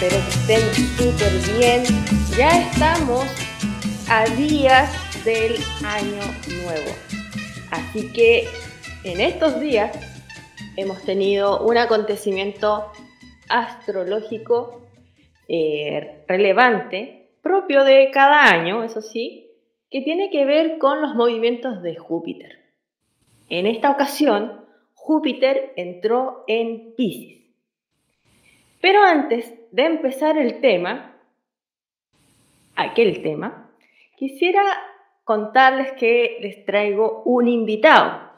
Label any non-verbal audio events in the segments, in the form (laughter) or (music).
espero que estén súper bien. Ya estamos a días del año nuevo. Así que en estos días hemos tenido un acontecimiento astrológico eh, relevante, propio de cada año, eso sí, que tiene que ver con los movimientos de Júpiter. En esta ocasión, Júpiter entró en Pisces. Pero antes de empezar el tema, aquel tema, quisiera contarles que les traigo un invitado.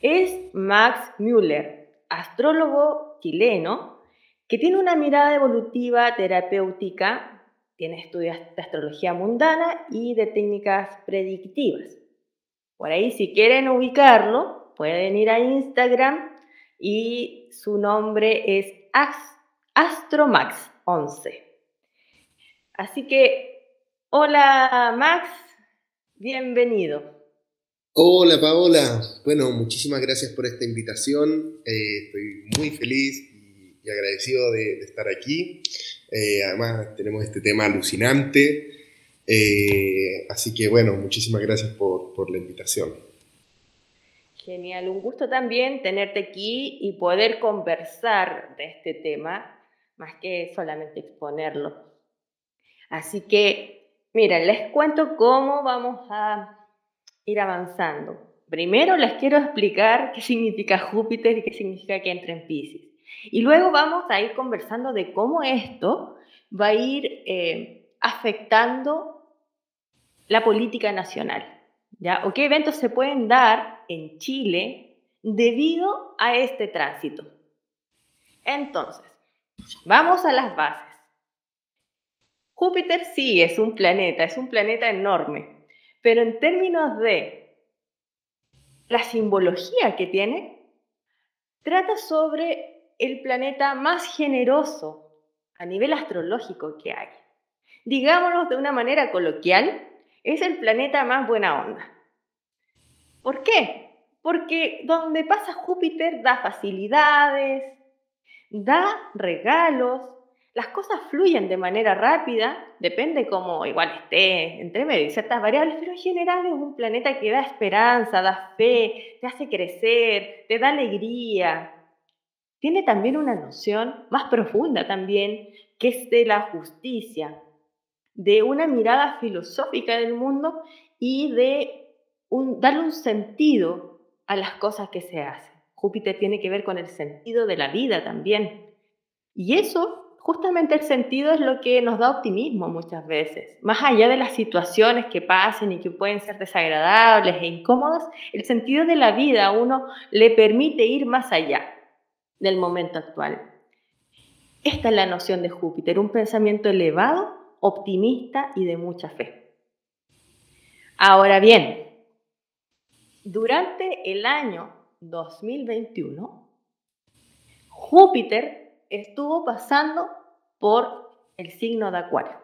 Es Max Müller, astrólogo chileno, que tiene una mirada evolutiva terapéutica, tiene estudios de astrología mundana y de técnicas predictivas. Por ahí, si quieren ubicarlo, pueden ir a Instagram y su nombre es Astromax11. Así que, hola Max, bienvenido. Hola Paola, bueno, muchísimas gracias por esta invitación. Eh, estoy muy feliz y, agradecido de, estar aquí. Eh, además tenemos este tema alucinante. Eh, así que bueno, muchísimas gracias por la invitación. Genial, un gusto también tenerte aquí y poder conversar de este tema, más que solamente exponerlo. Así que, mira, les cuento cómo vamos a ir avanzando. Primero les quiero explicar qué significa Júpiter y qué significa que entre en Pisces. Y luego vamos a ir conversando de cómo esto va a ir eh, afectando la política nacional. ¿ya? ¿O qué eventos se pueden dar en Chile debido a este tránsito? Entonces, vamos a las bases. Júpiter sí es un planeta, es un planeta enorme, pero en términos de la simbología que tiene, trata sobre el planeta más generoso a nivel astrológico que hay. Digámoslo de una manera coloquial, es el planeta más buena onda. ¿Por qué? Porque donde pasa Júpiter da facilidades, da regalos, las cosas fluyen de manera rápida, depende cómo igual esté entre medio de ciertas variables, pero en general es un planeta que da esperanza, da fe, te hace crecer, te da alegría. Tiene también una noción más profunda también, que es de la justicia, de una mirada filosófica del mundo y de darle un sentido a las cosas que se hacen. Júpiter tiene que ver con el sentido de la vida también. Y eso, justamente el sentido es lo que nos da optimismo muchas veces. Más allá de las situaciones que pasen y que pueden ser desagradables e incómodas, el sentido de la vida a uno le permite ir más allá del momento actual. Esta es la noción de Júpiter, un pensamiento elevado optimista y de mucha fe. Ahora bien, durante el año 2021, Júpiter estuvo pasando por el signo de Acuario.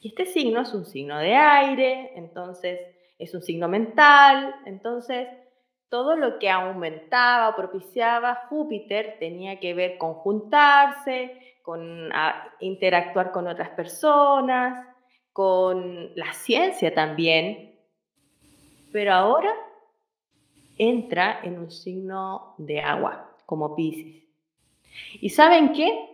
Y este signo es un signo de aire, entonces es un signo mental, entonces todo lo que aumentaba o propiciaba Júpiter tenía que ver con juntarse, con interactuar con otras personas, con la ciencia también, pero ahora entra en un signo de agua, como Pisces. ¿Y saben qué?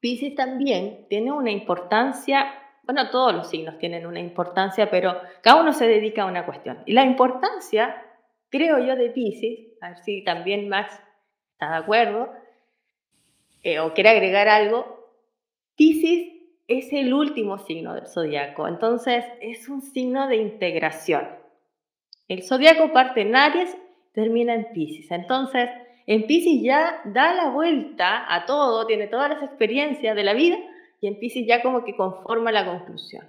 Pisces también tiene una importancia, bueno, todos los signos tienen una importancia, pero cada uno se dedica a una cuestión. Y la importancia, creo yo, de Pisces, a ver si también Max está de acuerdo, eh, o quiere agregar algo, Pisces es el último signo del zodiaco, entonces es un signo de integración. El zodiaco parte en Aries, termina en Pisces. Entonces, en Pisces ya da la vuelta a todo, tiene todas las experiencias de la vida y en Pisces ya como que conforma la conclusión.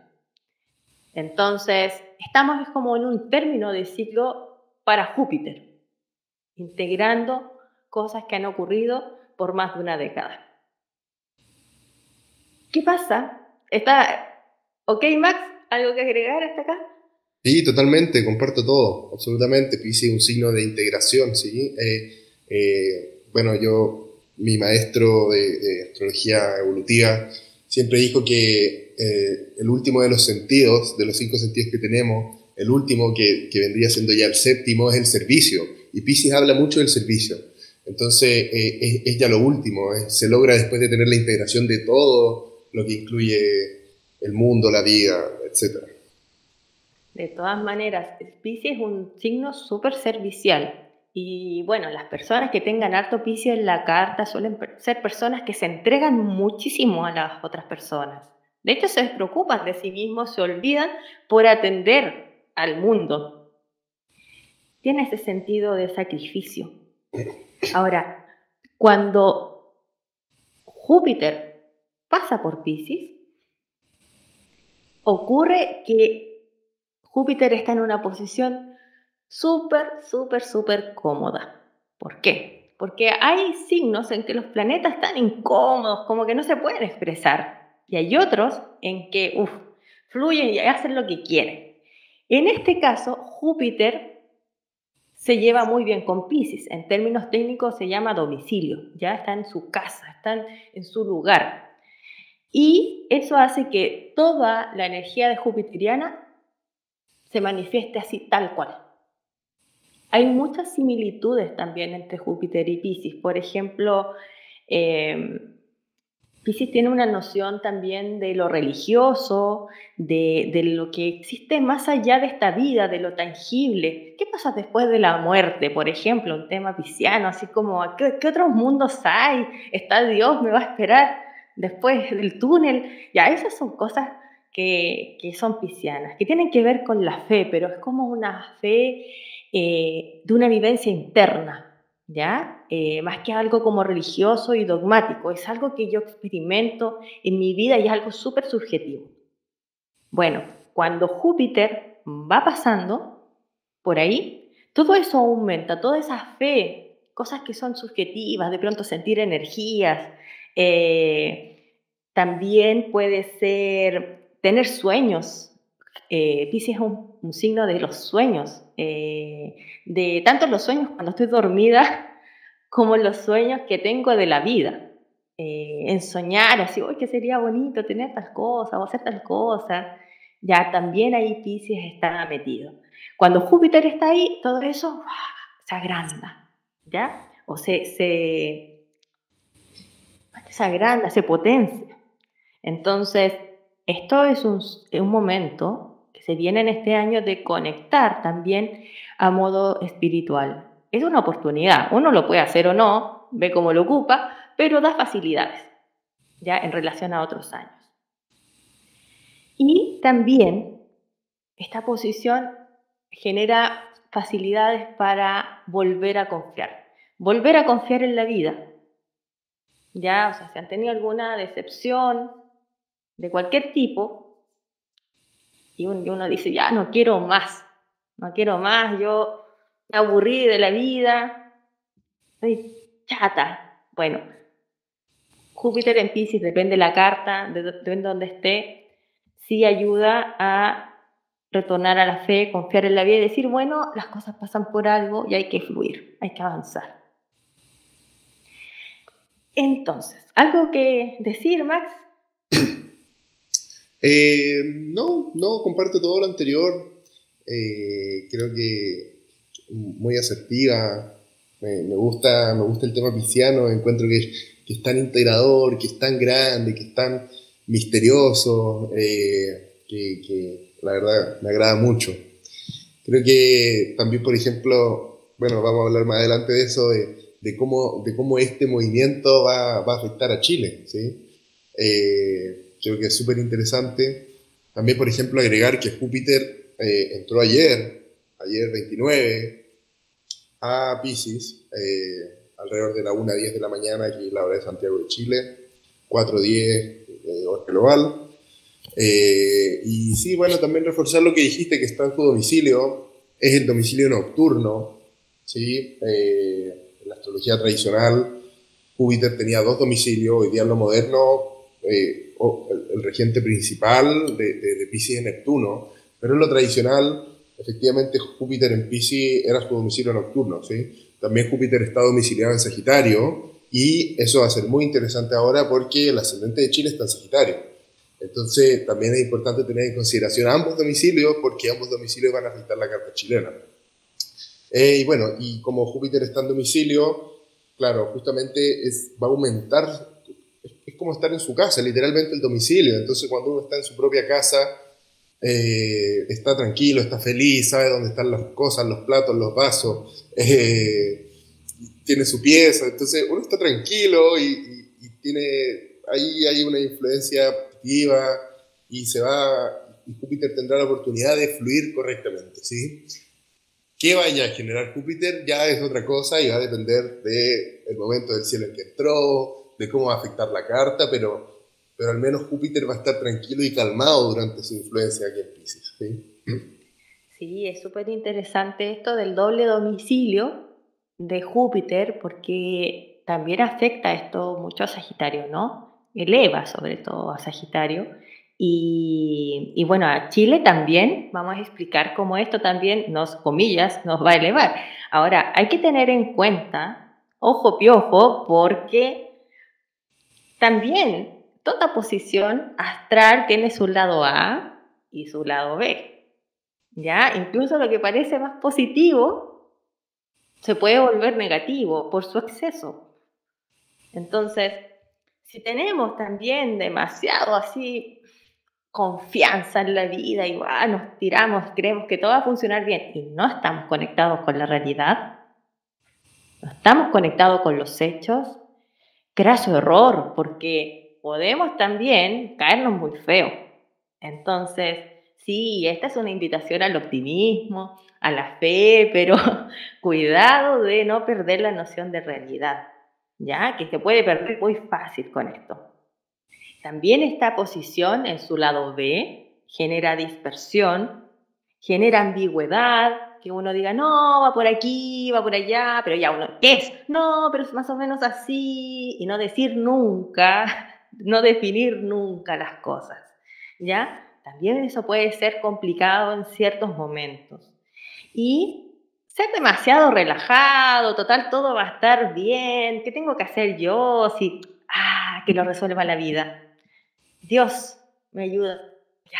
Entonces, estamos como en un término de ciclo para Júpiter, integrando cosas que han ocurrido por más de una década. ¿Qué pasa? ¿Está ok, Max? ¿Algo que agregar hasta acá? Sí, totalmente, comparto todo, absolutamente. Pisces es un signo de integración, ¿sí? Eh, eh, bueno, yo mi maestro de, astrología evolutiva, siempre dijo que eh, el último de los sentidos, de los cinco sentidos que tenemos, el último que, que vendría siendo ya el séptimo es el servicio. Y Pisces habla mucho del servicio. Entonces eh, es, ya lo último, se logra después de tener la integración de todo lo que incluye el mundo, la vida, etc. De todas maneras, Pisces es un signo súper servicial. Y bueno, las personas que tengan harto Pisces en la carta suelen ser personas que se entregan muchísimo a las otras personas. De hecho, se preocupan de sí mismos, se olvidan por atender al mundo. Tiene ese sentido de sacrificio. Ahora, cuando Júpiter pasa por Pisces, ocurre que Júpiter está en una posición súper, súper, súper cómoda. ¿Por qué? Porque hay signos en que los planetas están incómodos, como que no se pueden expresar. Y hay otros en que, fluyen y hacen lo que quieren. En este caso, Júpiter se lleva muy bien con Pisces. En términos técnicos se llama domicilio, ya está en su casa, está en su lugar. Y eso hace que toda la energía de Jupiteriana se manifieste así tal cual. Hay muchas similitudes también entre Júpiter y Pisces. Por ejemplo, eh, Pisces tiene una noción también de lo religioso, de, lo que existe más allá de esta vida, de lo tangible. ¿Qué pasa después de la muerte? Por ejemplo, un tema pisciano, así como, ¿qué, otros mundos hay? ¿Está Dios? ¿Me va a esperar después del túnel? Ya, esas son cosas que, son piscianas, que tienen que ver con la fe, pero es como una fe eh, de una vivencia interna, ¿ya? Eh, más que algo como religioso y dogmático, es algo que yo experimento en mi vida y es algo súper subjetivo. Bueno, cuando Júpiter va pasando por ahí, todo eso aumenta, toda esa fe, cosas que son subjetivas, de pronto sentir energías, eh, también puede ser tener sueños. Eh, Pisces es un, signo de los sueños, eh, de tanto los sueños cuando estoy dormida (laughs) como los sueños que tengo de la vida. Eh, en soñar así, hoy que sería bonito tener tal cosa o hacer tal cosa, ya también ahí Pisces está metido. Cuando Júpiter está ahí, todo eso se agranda, ¿ya? O se, se, se agranda, se potencia. Entonces, esto es un, momento que se viene en este año de conectar también a modo espiritual. Es una oportunidad, uno lo puede hacer o no, ve cómo lo ocupa, pero da facilidades, ya en relación a otros años. Y también esta posición genera facilidades para volver a confiar, volver a confiar en la vida. Ya, o sea, si han tenido alguna decepción de cualquier tipo, y uno dice, ya no quiero más, no quiero más, yo me aburrí de la vida, estoy chata. Bueno, Júpiter en Pisces, depende de la carta, depende de donde esté, sí ayuda a retornar a la fe, confiar en la vida y decir, bueno, las cosas pasan por algo y hay que fluir, hay que avanzar. Entonces, ¿algo que decir, Max? Eh, no, no, comparto todo lo anterior. Eh, creo que muy asertiva. Me, gusta, me gusta el tema pisciano, encuentro que es tan integrador, que es tan grande, que es tan misterioso, eh, que, la verdad me agrada mucho. Creo que también, por ejemplo, bueno, vamos a hablar más adelante de eso, de, cómo, de cómo este movimiento va, va a afectar a Chile. ¿sí? Creo que es súper interesante. También, por ejemplo, agregar que Júpiter eh, entró ayer, ayer 29, a Pisces alrededor de la 1 a 10 de la mañana, aquí la hora de Santiago de Chile, 4 a 10 eh, hora global. Eh, y sí, bueno, también reforzar lo que dijiste, que está en tu domicilio, es el domicilio nocturno, ¿sí? Eh, en la astrología tradicional, Júpiter tenía dos domicilios, hoy día en lo moderno, el, regente principal de, de, de Pisces es Neptuno, pero en lo tradicional, efectivamente Júpiter en Pisces era su domicilio nocturno, ¿sí? También Júpiter está domiciliado en Sagitario Y eso va a ser muy interesante ahora porque el ascendente de Chile está en Sagitario. Entonces también es importante tener en consideración ambos domicilios porque ambos domicilios van a afectar la carta chilena. Eh, y bueno, y como Júpiter está en domicilio, claro, justamente es, va a aumentar, como estar en su casa, literalmente el domicilio. Entonces cuando uno está en su propia casa, eh, está tranquilo, está feliz, sabe dónde están las cosas, los platos, los vasos. Eh, tiene su pieza, entonces uno está tranquilo y, tiene, ahí hay una influencia activa y se va, y Júpiter tendrá la oportunidad de fluir correctamente, ¿sí? ¿Qué vaya a generar Júpiter? Ya es otra cosa y va a depender del momento del cielo en que entró, de cómo va a afectar la carta, pero, pero al menos Júpiter va a estar tranquilo y calmado durante su influencia aquí en Pisces, ¿sí? Sí, es súper interesante esto del doble domicilio, de Júpiter, porque también afecta esto mucho a Sagitario, ¿no? Eleva sobre todo a Sagitario. Y, bueno, a Chile también vamos a explicar cómo esto también nos, comillas, nos va a elevar. Ahora, hay que tener en cuenta, ojo piojo, porque también toda posición astral tiene su lado A y su lado B. ¿Ya? Incluso lo que parece más positivo se puede volver negativo por su exceso. Entonces, si tenemos también demasiado así confianza en la vida y nos tiramos, creemos que todo va a funcionar bien y no estamos conectados con la realidad, no estamos conectados con los hechos, su error, porque podemos también caernos muy feo. Entonces, sí, esta es una invitación al optimismo, a la fe, (laughs) pero cuidado de no perder la noción de realidad, ¿ya? Que se puede perder muy fácil con esto. También esta posición en su lado B genera dispersión, genera ambigüedad, que uno diga, no, va por aquí, va por allá, pero ya uno, ¿qué es? No, pero es más o menos así, y no decir nunca, (laughs) no definir nunca las cosas, ¿ya? También eso puede ser complicado en ciertos momentos y ser demasiado relajado, total, todo va a estar bien, ¿qué tengo que hacer yo? Si, ah, que lo resuelva la vida. Dios me ayuda. Ya.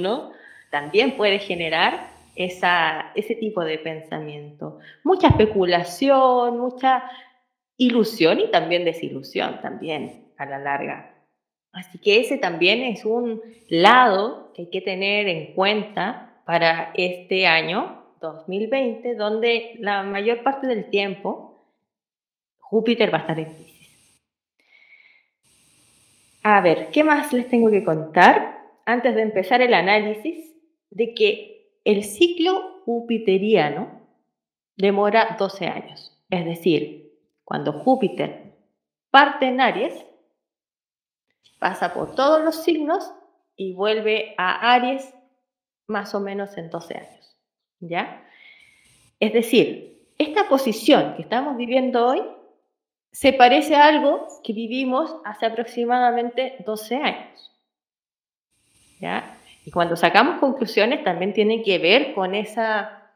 ¿No? También puede generar esa, ese tipo de pensamiento. Mucha especulación, mucha ilusión y también desilusión también a la larga. Así que ese también es un lado que hay que tener en cuenta para este año 2020, donde la mayor parte del tiempo Júpiter va a estar en crisis. A ver, ¿qué más les tengo que contar antes de empezar el análisis de que el ciclo jupiteriano demora 12 años? Es decir, cuando Júpiter parte en Aries, pasa por todos los signos y vuelve a Aries más o menos en 12 años. ¿Ya? Es decir, esta posición que estamos viviendo hoy se parece a algo que vivimos hace aproximadamente 12 años. ¿Ya? Y cuando sacamos conclusiones también tiene que ver con esa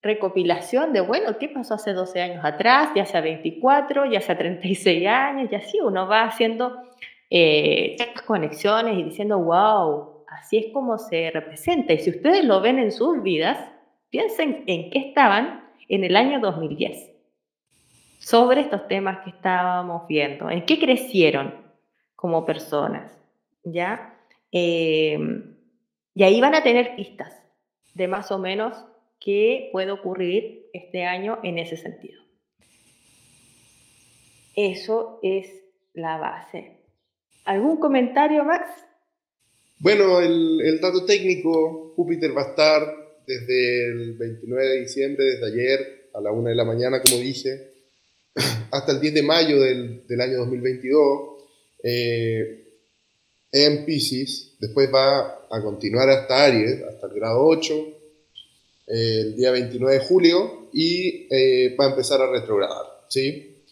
recopilación de, bueno, ¿qué pasó hace 12 años atrás? Ya sea 24, ya sea 36 años, y así uno va haciendo eh, conexiones y diciendo, wow, así es como se representa. Y si ustedes lo ven en sus vidas, piensen en qué estaban en el año 2010 sobre estos temas que estábamos viendo, en qué crecieron como personas, ¿ya? Eh, y ahí van a tener pistas de más o menos qué puede ocurrir este año en ese sentido. Eso es la base. ¿Algún comentario, Max? Bueno, el, dato técnico, Júpiter va a estar desde el 29 de diciembre, desde ayer a la 1 de la mañana, como dije, (clears throat) hasta el 10 de mayo del, año 2022 eh, en Pisces, después va a continuar hasta Aries, hasta el grado 8, el día 29 de julio, y eh, va a empezar a retrogradar, ¿sí?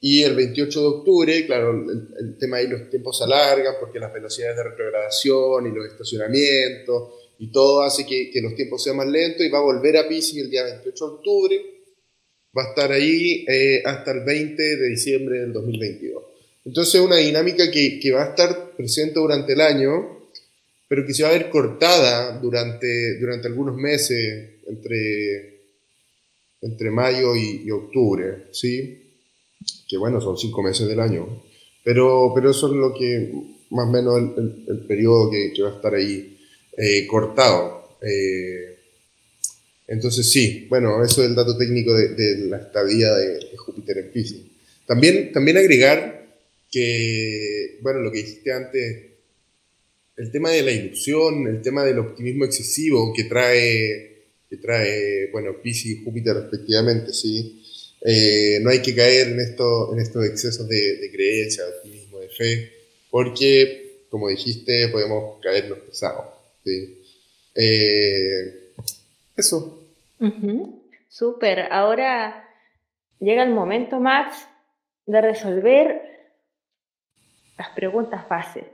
Y el 28 de octubre, claro, el, tema ahí los tiempos se alargan porque las velocidades de retrogradación y los estacionamientos y todo hace que, los tiempos sean más lentos y va a volver a Pisces el día 28 de octubre, va a estar ahí eh, hasta el 20 de diciembre del 2022. Entonces, una dinámica que, que, va a estar presente durante el año, pero que se va a ver cortada durante, durante algunos meses, entre, entre mayo y, octubre, ¿sí? Que bueno, son cinco meses del año. Pero, pero eso es lo que, más o menos, el, el, periodo que, que, va a estar ahí eh, cortado. Eh, entonces sí, bueno, eso es el dato técnico de, la estadía de, Júpiter en Pisces. También, también agregar que, bueno, lo que dijiste antes, el tema de la ilusión, el tema del optimismo excesivo que trae, que trae bueno, Pisces y Júpiter respectivamente, ¿sí? Eh, no hay que caer en, esto, en estos excesos de, creencia, de optimismo, de fe, porque, como dijiste, podemos caernos pesados, ¿sí? Eh, eso. Súper. Ahora llega el momento, Max, de resolver las preguntas fáciles.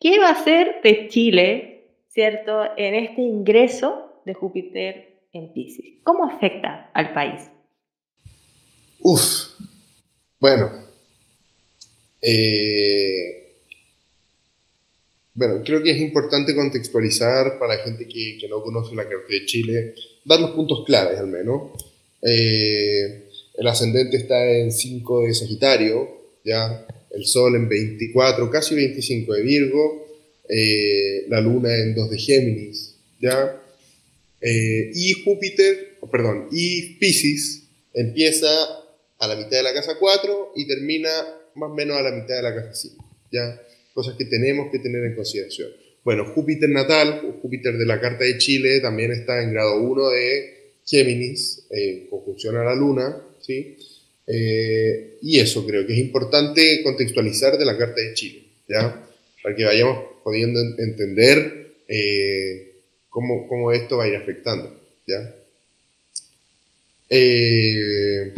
¿Qué va a hacer de Chile, cierto, en este ingreso de Júpiter en Pisces? ¿Cómo afecta al país? Uf, bueno, eh, bueno, creo que es importante contextualizar para gente que, que no conoce la carta de Chile, dar los puntos claves al menos. Eh, el ascendente está en 5 de Sagitario, ya el Sol en 24, casi 25 de Virgo, eh, la Luna en 2 de Géminis, ya. Eh, y Júpiter, perdón, y Pisces empieza a la mitad de la casa 4 y termina más o menos a la mitad de la casa 5, ya cosas que tenemos que tener en consideración. Bueno, Júpiter natal, Júpiter de la Carta de Chile, también está en grado 1 de Géminis, en conjunción a la Luna, ¿sí? Eh, y eso creo que es importante contextualizar de la Carta de Chile, ¿ya? Para que vayamos pudiendo entender eh, cómo, cómo, esto va a ir afectando, ¿ya? Eh,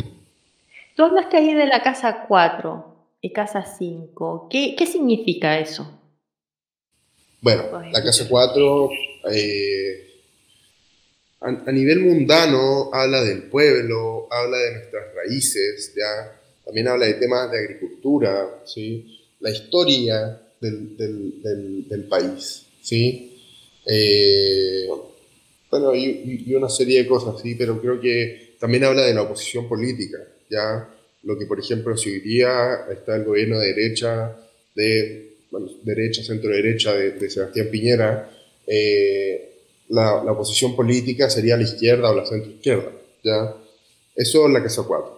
Tú hablaste ahí de la casa 4 y casa 5. ¿Qué, ¿Qué, significa eso? Bueno, la casa 4 a, nivel mundano habla del pueblo, habla de nuestras raíces, ¿ya? también habla de temas de agricultura, ¿sí? la historia del, del, del, país. ¿sí? Eh, bueno, y, y, una serie de cosas, ¿sí? pero creo que también habla de la oposición política. ¿ya? lo que por ejemplo si hoy está el gobierno de derecha, de derecha, centro derecha de, Sebastián Piñera, eh, la, la, oposición política sería la izquierda o la centro izquierda, ¿ya? Eso es la casa 4.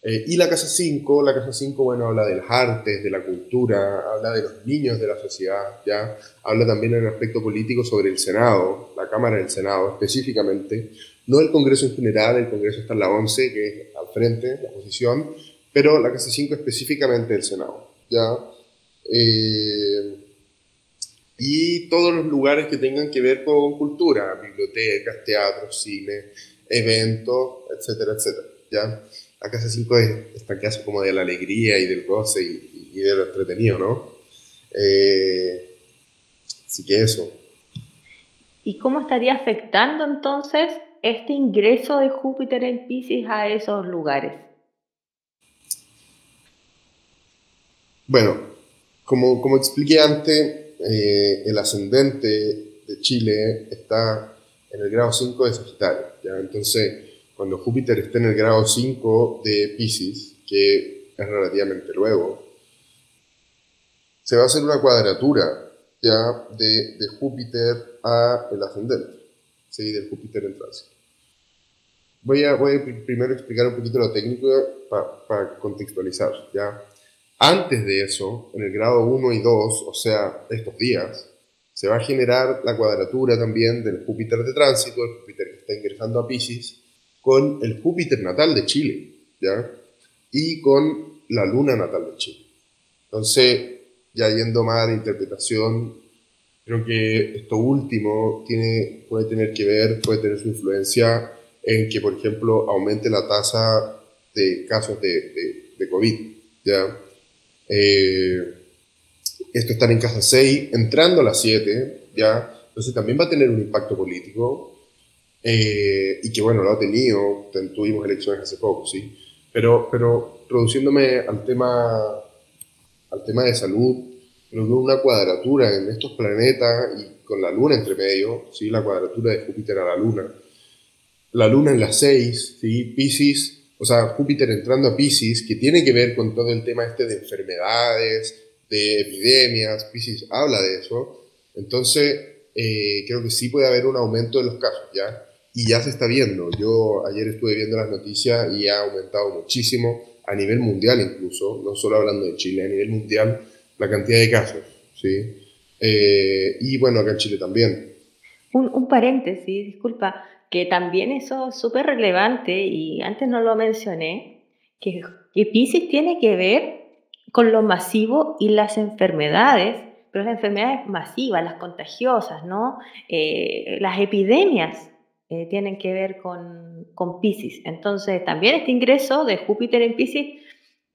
Eh, y la casa 5, la casa 5, bueno, habla de las artes, de la cultura, habla de los niños de la sociedad, ¿ya? Habla también en el aspecto político sobre el Senado, la Cámara del Senado específicamente, no el Congreso en general, el Congreso está en la 11, que es al frente, la posición, pero la Casa 5 específicamente el Senado. ¿ya? Eh, y todos los lugares que tengan que ver con cultura, bibliotecas, teatros, cine, eventos, etcétera, etcétera. ¿ya? La Casa 5 es esta casa como de la alegría y del goce y, y de lo entretenido, ¿no? Eh, así que eso. ¿Y cómo estaría afectando entonces este ingreso de Júpiter en Pisces a esos lugares? Bueno, como, como expliqué antes, eh, el ascendente de Chile está en el grado 5 de Sagitario. ¿ya? Entonces, cuando Júpiter esté en el grado 5 de Pisces, que es relativamente luego, se va a hacer una cuadratura ya de, de Júpiter a el ascendente. ¿sí? del Júpiter en tránsito. Voy a, voy a primero explicar un poquito lo técnico para contextualizar. ¿ya? Antes de eso, en el grado 1 y 2, o sea, estos días, se va a generar la cuadratura también del Júpiter de tránsito, el Júpiter que está ingresando a Pisces, con el Júpiter natal de Chile, ¿ya? Y con la luna natal de Chile. Entonces, ya yendo más a la interpretación, Creo que esto último tiene, puede tener que ver, puede tener su influencia en que, por ejemplo, aumente la tasa de casos de, de, COVID. ¿ya? Eh, esto está en casa 6, entrando a las 7, ¿ya? Entonces también va a tener un impacto político. eh, y que bueno, lo ha tenido, tuvimos elecciones hace poco, ¿sí? Pero, pero produciéndome al tema, al tema de salud, creo que una cuadratura en estos planetas y con la luna entre medio, ¿sí? la cuadratura de Júpiter a la luna, la luna en las 6, ¿sí? Pisces, o sea, Júpiter entrando a Pisces, que tiene que ver con todo el tema este de enfermedades, de epidemias, Pisces habla de eso, entonces eh, creo que sí puede haber un aumento de los casos, ¿ya? Y ya se está viendo. Yo ayer estuve viendo las noticias y ha aumentado muchísimo a nivel mundial incluso, no solo hablando de Chile, a nivel mundial la cantidad de casos, ¿sí? Eh, y bueno, acá en Chile también. Un, un paréntesis, disculpa, que también eso es súper relevante y antes no lo mencioné, que, que Pisces tiene que ver con lo masivo y las enfermedades, pero las enfermedades masivas, las contagiosas, ¿no? Eh, las epidemias eh, tienen que ver con, con Pisces. Entonces, también este ingreso de Júpiter en Pisces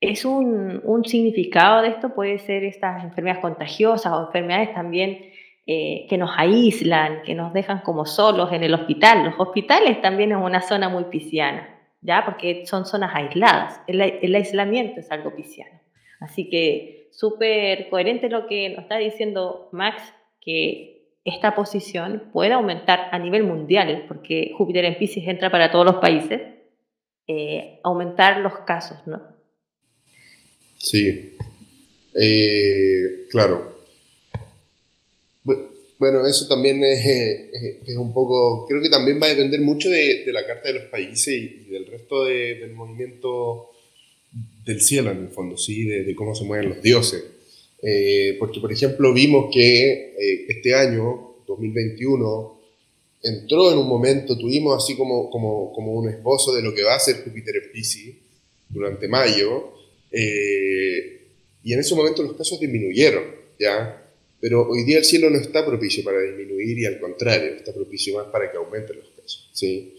es un, un, significado de esto, puede ser estas enfermedades contagiosas o enfermedades también eh, que nos aíslan, que nos dejan como solos en el hospital. Los hospitales también es una zona muy pisciana, ¿ya? Porque son zonas aisladas. El, aislamiento es algo pisciano. Así que súper coherente lo que nos está diciendo Max, que esta posición puede aumentar a nivel mundial, porque Júpiter en Pisces entra para todos los países, eh, aumentar los casos, ¿no? Sí, eh, claro. Bueno, eso también es, un poco, creo que también va a depender mucho de, la Carta de los Países y, del resto del movimiento del cielo en el fondo, ¿sí? De, cómo se mueven los dioses. Eh, porque, por ejemplo, vimos que eh, este año, 2021, entró en un momento, tuvimos así como, como, como un esbozo de lo que va a ser Júpiter en Pisces durante mayo, eh, y en ese momento los casos disminuyeron, ¿ya? Pero hoy día el cielo no está propicio para disminuir y al contrario, está propicio más para que aumenten los casos, ¿sí?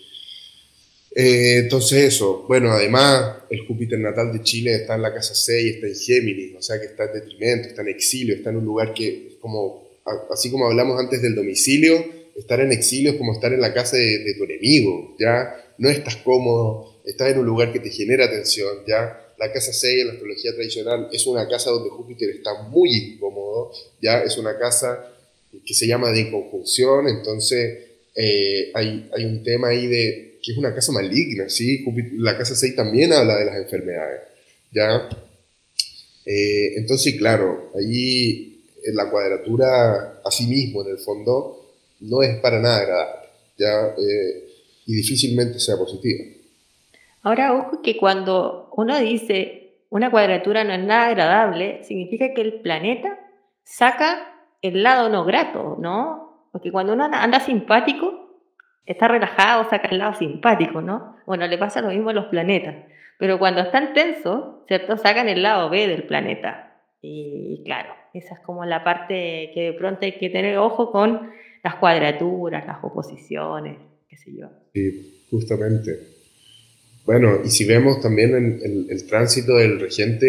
Eh, entonces eso, bueno, además el Júpiter natal de Chile está en la casa 6, está en Géminis, o sea que está en detrimento, está en exilio, está en un lugar que como, así como hablamos antes del domicilio, estar en exilio es como estar en la casa de, tu enemigo, ¿ya? No estás cómodo, estás en un lugar que te genera tensión, ¿ya? La casa 6 en la astrología tradicional es una casa donde Júpiter está muy incómodo, ¿ya? Es una casa que se llama de inconjunción, entonces eh, hay, hay un tema ahí de que es una casa maligna, ¿sí? La casa 6 también habla de las enfermedades, ¿ya? Eh, entonces, claro, ahí en la cuadratura a sí mismo, en el fondo, no es para nada agradable, ¿ya? Eh, y difícilmente sea positiva. Ahora, ojo que cuando uno dice una cuadratura no es nada agradable, significa que el planeta saca el lado no grato, ¿no? Porque cuando uno anda simpático, está relajado, saca el lado simpático, ¿no? Bueno, le pasa lo mismo a los planetas. Pero cuando están tensos, ¿cierto? Sacan el lado B del planeta. Y, claro, esa es como la parte que de pronto hay que tener ojo con las cuadraturas, las oposiciones, qué sé yo. Sí, justamente. Bueno, y si vemos también el, tránsito del regente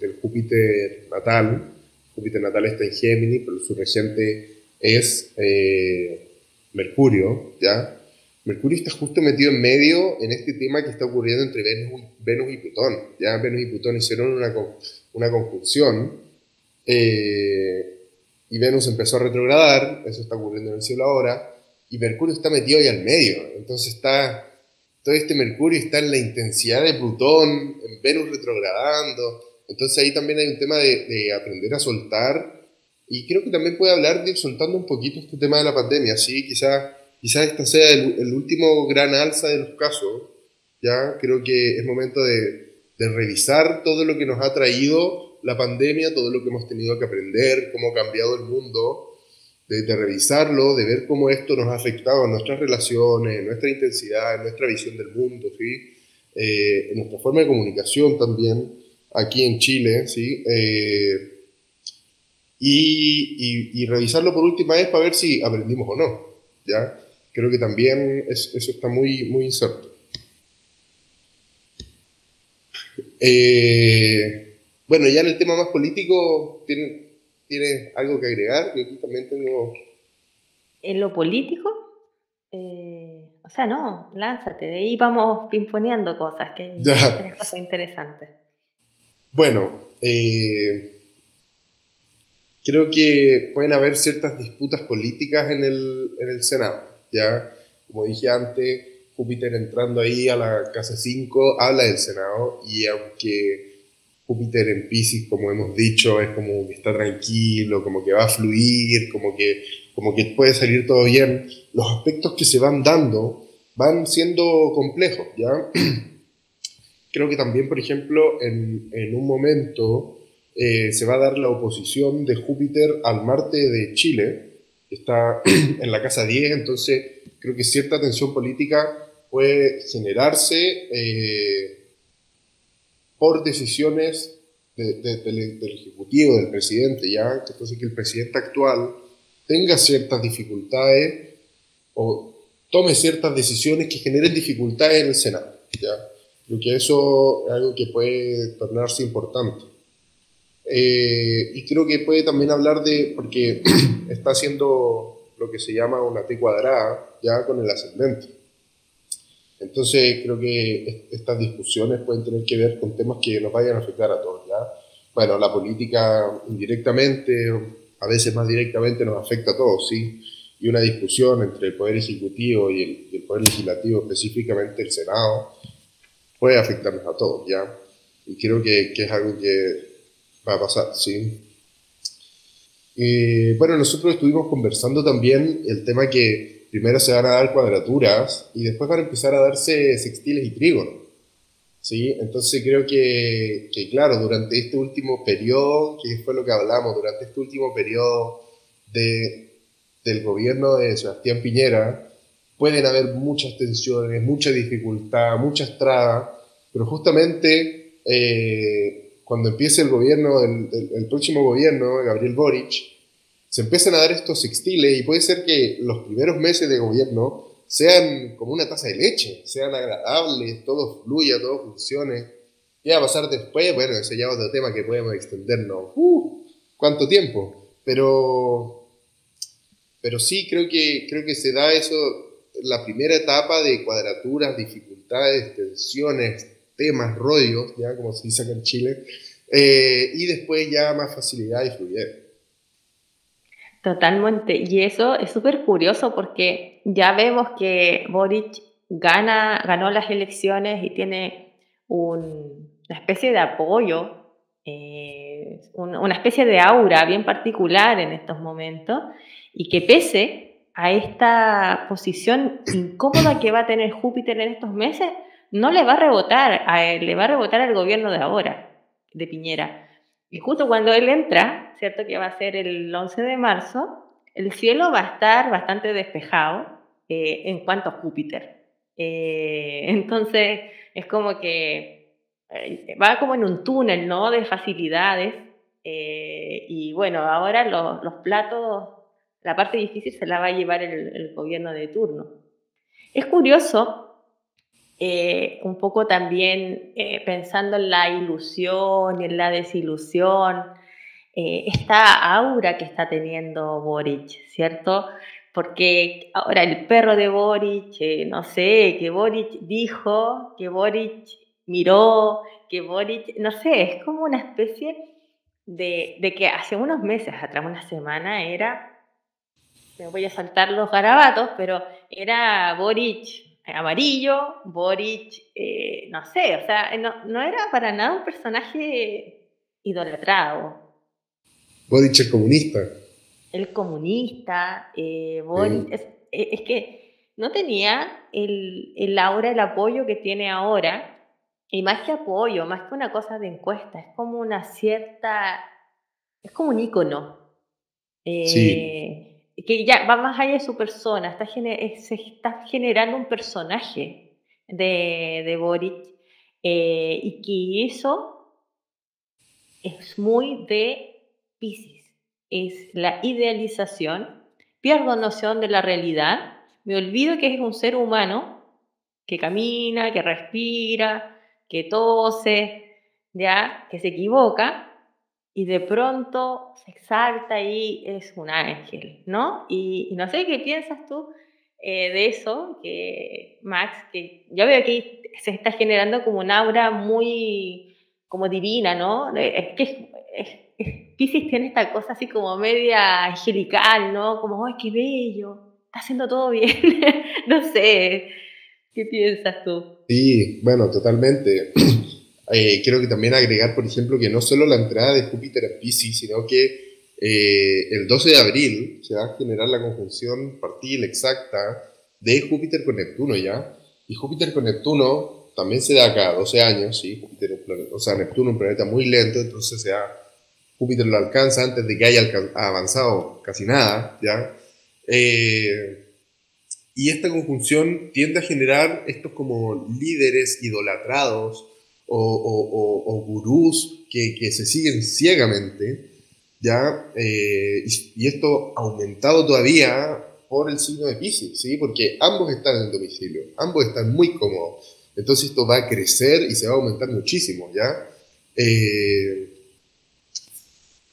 del Júpiter natal, Júpiter natal está en Géminis, pero su regente es eh, Mercurio, ¿ya? Mercurio está justo metido en medio en este tema que está ocurriendo entre Venus, Venus y Plutón. Ya Venus y Plutón hicieron una, una conjunción eh, y Venus empezó a retrogradar, eso está ocurriendo en el cielo ahora, y Mercurio está metido ahí al medio. Entonces está, todo este Mercurio está en la intensidad de Plutón, en Venus retrogradando. Entonces ahí también hay un tema de, de aprender a soltar y creo que también puede hablar de ir soltando un poquito este tema de la pandemia, ¿sí? Quizás quizá esta sea el, último gran alza de los casos, ¿ya? Creo que es momento de, revisar todo lo que nos ha traído la pandemia, todo lo que hemos tenido que aprender, cómo ha cambiado el mundo, de, revisarlo, de ver cómo esto nos ha afectado en nuestras relaciones, nuestra intensidad, en nuestra visión del mundo, ¿sí? Eh, en nuestra forma de comunicación también, aquí en Chile, ¿sí? Eh, y, revisarlo por última vez para ver si aprendimos o no. ¿ya? Creo que también eso está muy, muy inserto. Eh, bueno, ya en el tema más político, ¿tiene, algo que agregar? Yo aquí también tengo... En lo político, Eh, o sea, no, lánzate, de ahí vamos pimponeando cosas, que es cosas interesantes. Bueno, eh, creo que pueden haber ciertas disputas políticas en el, en el Senado, ¿ya? Como dije antes, Júpiter entrando ahí a la casa 5 habla del Senado y aunque Júpiter en Pisces, como hemos dicho, es como que está tranquilo, como que va a fluir, como que, como que puede salir todo bien, los aspectos que se van dando van siendo complejos, ¿ya? (clears throat) Creo que también, por ejemplo, en, en un momento eh, se va a dar la oposición de Júpiter al Marte de Chile, que está (clears throat) en la casa 10, entonces creo que cierta tensión política puede generarse eh, por decisiones del, Ejecutivo, del presidente, ¿ya? Entonces que el presidente actual tenga ciertas dificultades o tome ciertas decisiones que generen dificultades en el Senado, ¿ya? Creo que eso es algo que puede tornarse importante. Eh, y creo que puede también hablar de, porque (clears throat) está haciendo lo que se llama una T cuadrada, ya con el ascendente. Entonces creo que estas discusiones pueden tener que ver con temas que nos vayan a afectar a todos. ¿ya? Bueno, la política indirectamente, a veces más directamente nos afecta a todos, ¿sí? Y una discusión entre el Poder Ejecutivo y el, Poder Legislativo, específicamente el Senado, puede afectarnos a todos, ¿ya? Y creo que, que es algo que va a pasar, ¿sí? Y, bueno, nosotros estuvimos conversando también el tema que primero se van a dar cuadraturas y después van a empezar a darse sextiles y trígonos. ¿sí? Entonces creo que, que, claro, durante este último periodo, que fue lo que hablamos, durante este último periodo de, del gobierno de Sebastián Piñera, pueden haber muchas tensiones, mucha dificultad, muchas trabas, pero justamente eh, cuando empiece el gobierno, el, el próximo gobierno, Gabriel Boric, se empiezan a dar estos sextiles y puede ser que los primeros meses de gobierno sean como una taza de leche, sean agradables, todo fluya, todo funcione. ¿Qué va a pasar después? Bueno, ese ya es otro tema que podemos extendernos. Uh, ¿Cuánto tiempo? Pero, pero sí, creo que, creo que se da eso, la primera etapa de cuadraturas, dificultades, tensiones, temas, rollos, ya como se dice acá en Chile, eh, y después ya más facilidad y fluidez. Totalmente. Y eso es súper curioso porque ya vemos que Boric gana, ganó las elecciones y tiene una especie de apoyo, eh, una especie de aura bien particular en estos momentos y que pese a esta posición incómoda que va a tener Júpiter en estos meses, no le va a rebotar, le va a rebotar al gobierno de ahora, de Piñera. Y justo cuando él entra, ¿cierto? Que va a ser el 11 de marzo, el cielo va a estar bastante despejado eh, en cuanto a Júpiter. Eh, (laughs) entonces, es como que eh, va como en un túnel, ¿no? De facilidades. y bueno, ahora los, platos, la parte difícil se la va a llevar el, el gobierno de turno. Es curioso eh, un poco también eh, pensando en la ilusión y en la desilusión, eh, esta aura que está teniendo Boric, ¿cierto? Porque ahora el perro de Boric, no sé, que Boric dijo, que Boric miró, que Boric, no sé, es como una especie de, de que hace unos meses, atrás una semana, era, me voy a saltar los garabatos, pero era Boric amarillo, Boric, eh, no sé, o sea, no, era para nada un personaje idolatrado. Boric es comunista. El comunista, eh, Boric, eh, es, que no tenía el, el aura, el apoyo que tiene ahora, y más que apoyo, más que una cosa de encuesta, es como una cierta, es como un ícono. sí que ya va más allá de su persona, está se está generando un personaje de, de Boric eh, y que eso es muy de Pisces, es la idealización, pierdo noción de la realidad, me olvido que es un ser humano que camina, que respira, que tose, ya, que se equivoca, y de pronto se exalta y es un ángel, ¿no? Y, no sé qué piensas tú eh, de eso, que Max, que yo veo que se está generando como un aura muy como divina, ¿no? Es que tiene esta cosa así como media angelical, ¿no? Como, ¡ay, qué bello! Está haciendo todo bien. (laughs) no sé, ¿qué piensas tú? Sí, bueno, totalmente. (clears throat) Eh, quiero que también agregar, por ejemplo, que no solo la entrada de Júpiter a Pisces, sino que eh, el 12 de abril se va a generar la conjunción partil exacta de Júpiter con Neptuno ya. Y Júpiter con Neptuno también se da cada 12 años, ¿sí? Júpiter, o sea, Neptuno un planeta muy lento, entonces se da Júpiter lo alcanza antes de que haya avanzado casi nada, ¿ya? Eh, y esta conjunción tiende a generar estos como líderes idolatrados o, gurús que, se siguen ciegamente, ¿ya? Eh, y, esto aumentado todavía por el signo de Pisces, ¿sí? Porque ambos están en domicilio, ambos están muy cómodos. Entonces esto va a crecer y se va a aumentar muchísimo, ¿ya? Eh,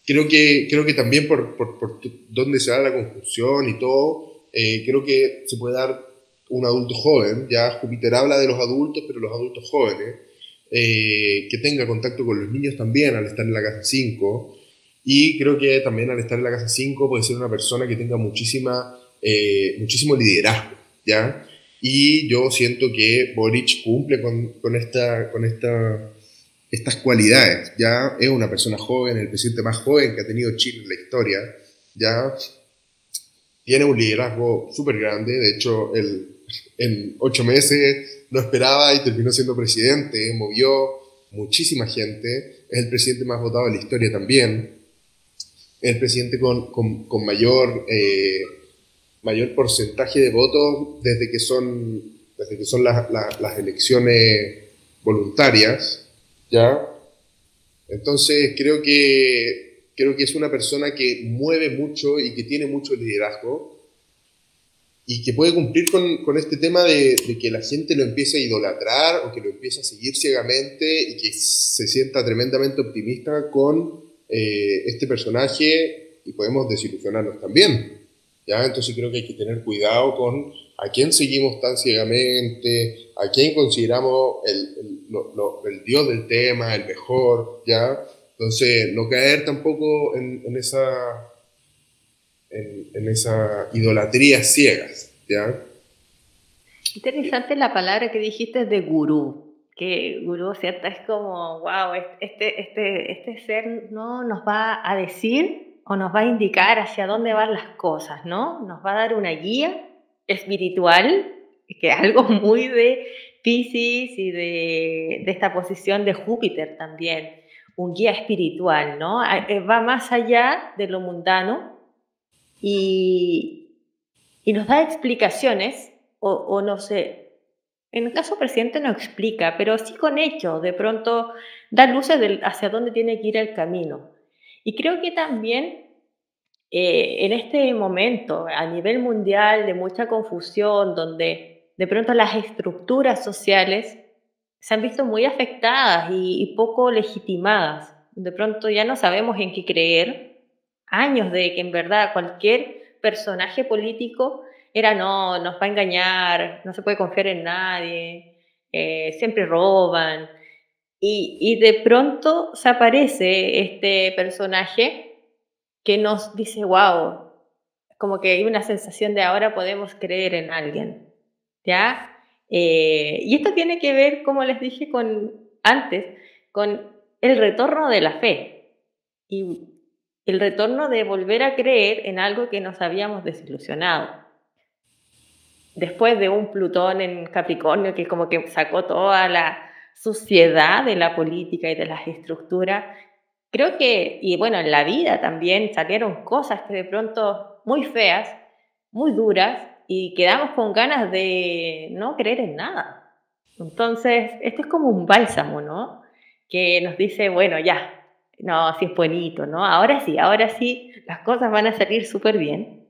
creo que, creo que también por, por, por dónde se da la conjunción y todo, eh, creo que se puede dar un adulto joven, ya Júpiter habla de los adultos, pero los adultos jóvenes, eh, que tenga contacto con los niños también al estar en la casa 5, y creo que también al estar en la casa 5 puede ser una persona que tenga muchísima, eh, muchísimo liderazgo, ¿ya? Y yo siento que Boric cumple con, con esta, con esta estas cualidades. Ya es una persona joven, el presidente más joven que ha tenido Chile en la historia. Ya tiene un liderazgo súper grande. De hecho, él, en ocho meses no esperaba y terminó siendo presidente. Movió muchísima gente. Es el presidente más votado de la historia también. Es el presidente con, con, mayor, eh, mayor porcentaje de votos desde que son, desde que son las, las elecciones voluntarias. ¿ya? Entonces creo que, creo que es una persona que mueve mucho y que tiene mucho liderazgo y que puede cumplir con, con este tema de, que la gente lo empiece a idolatrar o que lo empiece a seguir ciegamente y que se sienta tremendamente optimista con eh, este personaje y podemos desilusionarnos también. ¿ya? Entonces creo que hay que tener cuidado con a quién seguimos tan ciegamente, a quién consideramos el, el Dios del tema, el mejor, ¿ya? Entonces, no caer tampoco en, en esa, en, esa idolatría ciegas, ¿ya? Interesante la palabra que dijiste de gurú, que gurú, ¿cierto? Es como, wow, este, este, este ser no nos va a decir o nos va a indicar hacia dónde van las cosas, ¿no? Nos va a dar una guía espiritual, que es algo (laughs) muy de Pisces y de, esta posición de Júpiter también, un guía espiritual, ¿no? Eh, va más allá de lo mundano y, y nos da explicaciones, o, no sé, en el caso presidente no explica, pero sí con hechos, de pronto da luces hacia dónde tiene que ir el camino. Y creo que también eh, en este momento, a nivel mundial, de mucha confusión, donde de pronto las estructuras sociales se han visto muy afectadas y, poco legitimadas. De pronto ya no sabemos en qué creer. Años de que en verdad cualquier personaje político era no, nos va a engañar, no se puede confiar en nadie, eh, siempre roban. Y, y, de pronto se aparece este personaje que nos dice, wow, como que hay una sensación de ahora podemos creer en alguien. ¿ya? Eh, y esto tiene que ver, como les dije con, antes, con el retorno de la fe el retorno de volver a creer en algo que nos habíamos desilusionado. Después de un Plutón en Capricornio que como que sacó toda la suciedad de la política y de las estructuras, creo que, y bueno, en la vida también salieron cosas que de pronto muy feas, muy duras, y quedamos con ganas de no creer en nada. Entonces, esto es como un bálsamo, ¿no? Que nos dice, bueno, ya, no, así es bonito, ¿no? Ahora sí, ahora sí, las cosas van a salir súper bien.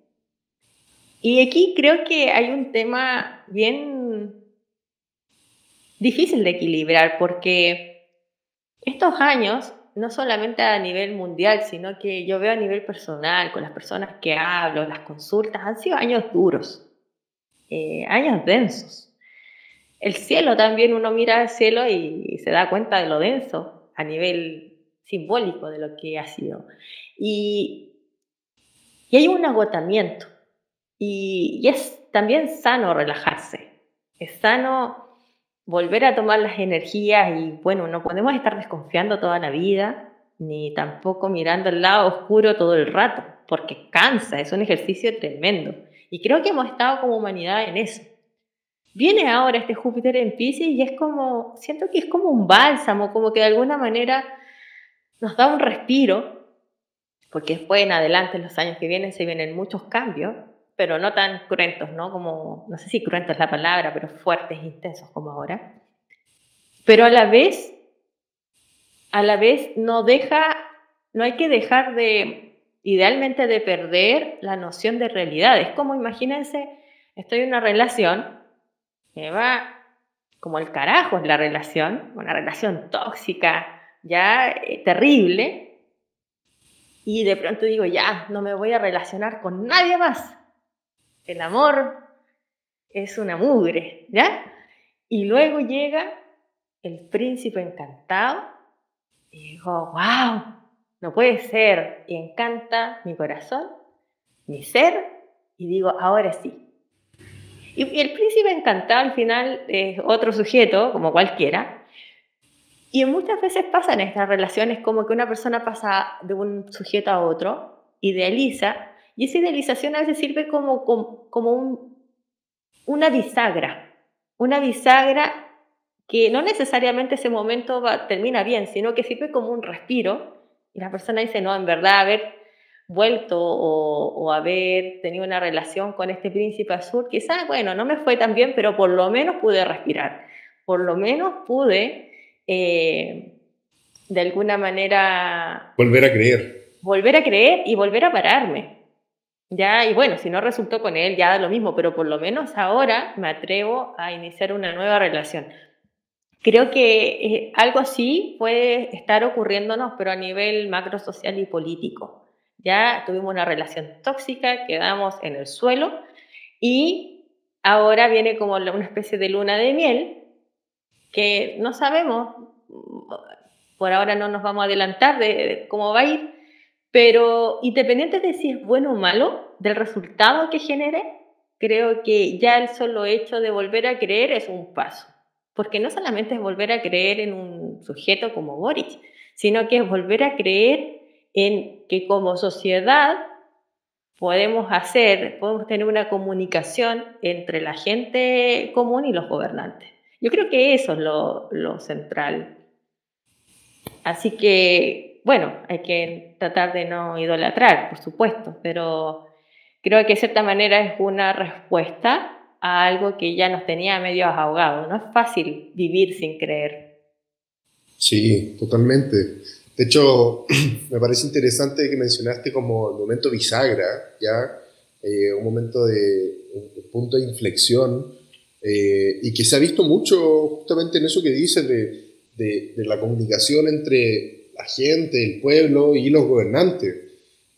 Y aquí creo que hay un tema bien difícil de equilibrar porque estos años no solamente a nivel mundial, sino que yo veo a nivel personal, con las personas que hablo, las consultas, han sido años duros eh, años densos. El cielo también, uno mira al cielo y, se da cuenta de lo denso a nivel simbólico de lo que ha sido. Y, y hay un agotamiento. Y, es también sano relajarse. Es sano volver a tomar las energías y bueno, no podemos estar desconfiando toda la vida, ni tampoco mirando el lado oscuro todo el rato, porque cansa, es un ejercicio tremendo. Y creo que hemos estado como humanidad en eso. Viene ahora este Júpiter en Pisces y es como, siento que es como un bálsamo, como que de alguna manera nos da un respiro, porque después en adelante, en los años que vienen, se vienen muchos cambios, pero no tan cruentos, ¿no? Como, no sé si cruento es la palabra, pero fuertes, intensos como ahora. Pero a la vez, a la vez no deja, no hay que dejar de, idealmente de perder la noción de realidad. Es como, imagínense, estoy en una relación, que va como el carajo en la relación, una relación tóxica, ya eh, terrible, y de pronto digo, ya, no me voy a relacionar con nadie más el amor es una mugre, ¿ya? Y luego llega el príncipe encantado y digo, wow, no puede ser. Y encanta mi corazón, mi ser, y digo, ahora sí. Y, el príncipe encantado al final es otro sujeto, como cualquiera. Y muchas veces pasan estas relaciones como que una persona pasa de un sujeto a otro, idealiza y esa idealización a veces sirve como, como, una bisagra, una bisagra que no necesariamente ese momento termina bien, sino que sirve como un respiro y la persona dice, no, en verdad haber vuelto o, haber tenido una relación con este príncipe azul, quizás, bueno, no me fue tan bien, pero por lo menos pude respirar, por lo menos pude, eh, de alguna manera... Volver a creer. Volver a creer y volver a pararme. Ya, y bueno, si no resultó con él, ya da lo mismo, pero por lo menos ahora me atrevo a iniciar una nueva relación. Creo que eh, algo así puede estar ocurriéndonos, pero a nivel macro social y político. Ya tuvimos una relación tóxica, quedamos en el suelo y ahora viene como una especie de luna de miel que no sabemos, por ahora no nos vamos a adelantar de cómo va a ir, pero independiente de si es bueno o malo, del resultado que genere, creo que ya el solo hecho de volver a creer es un paso. Porque no solamente es volver a creer en un sujeto como Boris, sino que es volver a creer en que como sociedad podemos hacer, podemos tener una comunicación entre la gente común y los gobernantes. Yo creo que eso es lo, central. Así que bueno, hay que tratar de no idolatrar, por supuesto, pero creo que de cierta manera es una respuesta a algo que ya nos tenía medio ahogados. No es fácil vivir sin creer. Sí, totalmente. De hecho, (clears throat) me parece interesante que mencionaste como el momento bisagra, ¿ya? Eh, un momento de un punto de inflexión eh, y que se ha visto mucho justamente en eso que dices de, de, de la comunicación entre la gente, el pueblo y los gobernantes,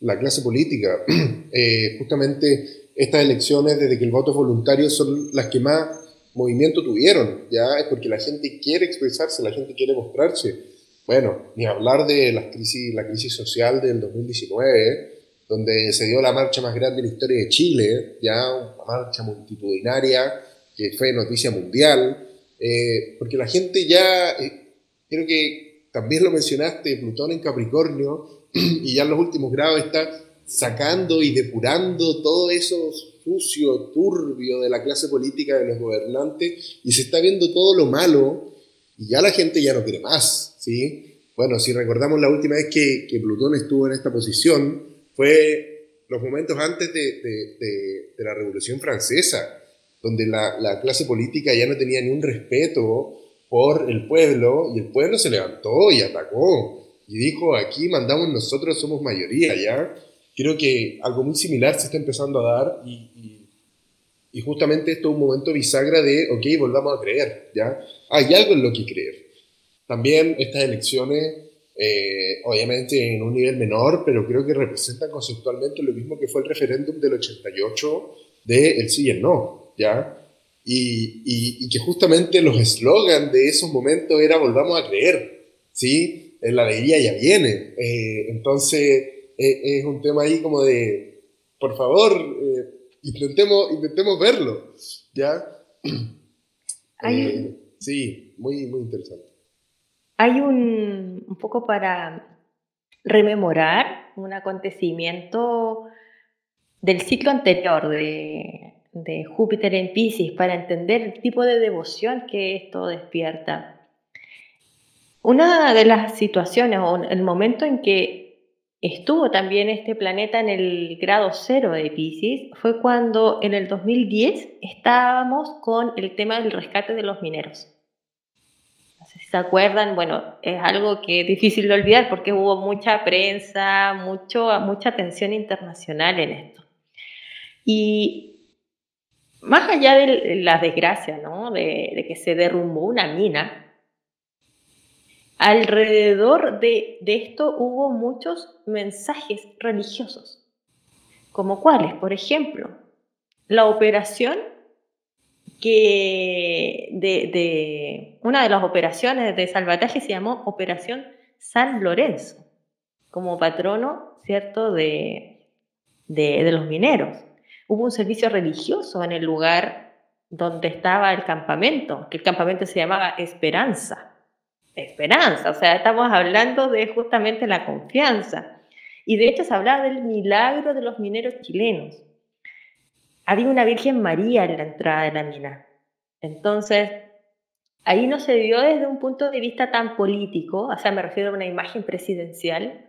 la clase política. (clears throat) Eh, justamente estas elecciones, desde que el voto es voluntario, son las que más movimiento tuvieron, ya es porque la gente quiere expresarse, la gente quiere mostrarse. Bueno, ni hablar de la crisis, la crisis social del 2019, donde se dio la marcha más grande en la historia de Chile, ya una marcha multitudinaria que fue noticia mundial, eh, porque la gente ya, eh, creo que también lo mencionaste, Plutón en Capricornio, (clears throat) y ya en los últimos grados está sacando y depurando todo eso sucio, turbio de la clase política de los gobernantes, y se está viendo todo lo malo, y ya la gente ya no quiere más, ¿sí? Bueno, si recordamos la última vez que, que Plutón estuvo en esta posición, fue los momentos antes de, de, de, la Revolución Francesa, donde la, la clase política ya no tenía ni un respeto por el pueblo y el pueblo se levantó y atacó y dijo, aquí mandamos nosotros, somos mayoría, ¿ya? Creo que algo muy similar se está empezando a dar y, y, justamente esto es un momento bisagra de, ok, volvamos a creer, ¿ya? Hay algo en lo que creer. También estas elecciones, eh, obviamente en un nivel menor, pero creo que representan conceptualmente lo mismo que fue el referéndum del 88 de el sí y el no, ¿ya? Y, que justamente los eslogans de esos momentos era volvamos a creer, ¿sí? La alegría ya viene. Eh, entonces, eh, es un tema ahí como de, por favor, eh, intentemos, intentemos verlo, ¿ya? sí, muy, muy interesante. Hay un, un poco para rememorar un acontecimiento del ciclo anterior de, de Júpiter en Pisces para entender el tipo de devoción que esto despierta. Una de las situaciones o el momento en que estuvo también este planeta en el grado cero de Pisces fue cuando en el 2010 estábamos con el tema del rescate de los mineros. No sé si se acuerdan, bueno, es algo que es difícil de olvidar porque hubo mucha prensa, mucho, mucha atención internacional en esto. Y más allá de la desgracia, ¿no? de, que se derrumbó una mina, alrededor de, esto hubo muchos mensajes religiosos, como cuáles, por ejemplo, la operación que de, una de las operaciones de salvataje se llamó Operación San Lorenzo, como patrono, ¿cierto?, de, de los mineros hubo un servicio religioso en el lugar donde estaba el campamento, que el campamento se llamaba Esperanza. Esperanza, o sea, estamos hablando de justamente la confianza. Y de hecho se hablaba del milagro de los mineros chilenos. Había una Virgen María en la entrada de la mina. Entonces, ahí no se dio desde un punto de vista tan político, o sea, me refiero a una imagen presidencial,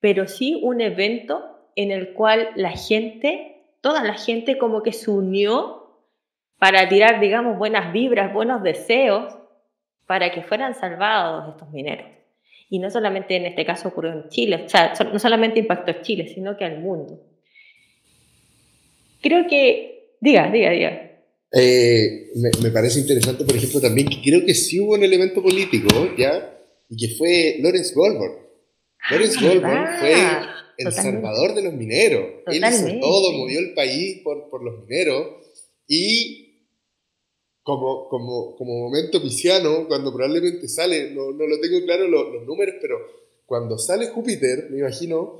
pero sí un evento en el cual la gente toda la gente como que se unió para tirar, digamos, buenas vibras, buenos deseos para que fueran salvados estos mineros. Y no solamente en este caso ocurrió en Chile, o sea, no solamente impactó a Chile, sino que al mundo. Creo que, diga, diga, diga. Eh, me, parece interesante, por ejemplo, también que creo que sí hubo un elemento político, ¿ya? Y que fue Lawrence Goldberg. Lawrence ah, Goldberg fue el salvador de los mineros. Él hizo todo, movió el país por, por los mineros. Y como, como, como momento pisciano, cuando probablemente sale, no, no lo tengo claro los, los, números, pero cuando sale Júpiter, me imagino,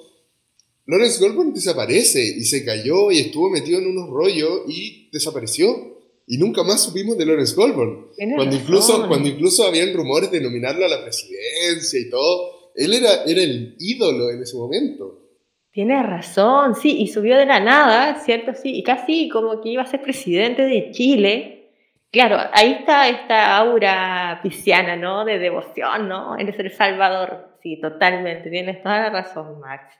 Lawrence Goldman desaparece y se cayó y estuvo metido en unos rollos y desapareció. Y nunca más supimos de Lawrence Goldman. Cuando incluso, cuando incluso habían rumores de nominarlo a la presidencia y todo, él era, era el ídolo en ese momento. Tienes razón, sí, y subió de la nada, ¿cierto? Sí, y casi como que iba a ser presidente de Chile. Claro, ahí está esta aura pisciana, ¿no? De devoción, ¿no? Eres el Salvador. Sí, totalmente, tienes toda la razón, Max.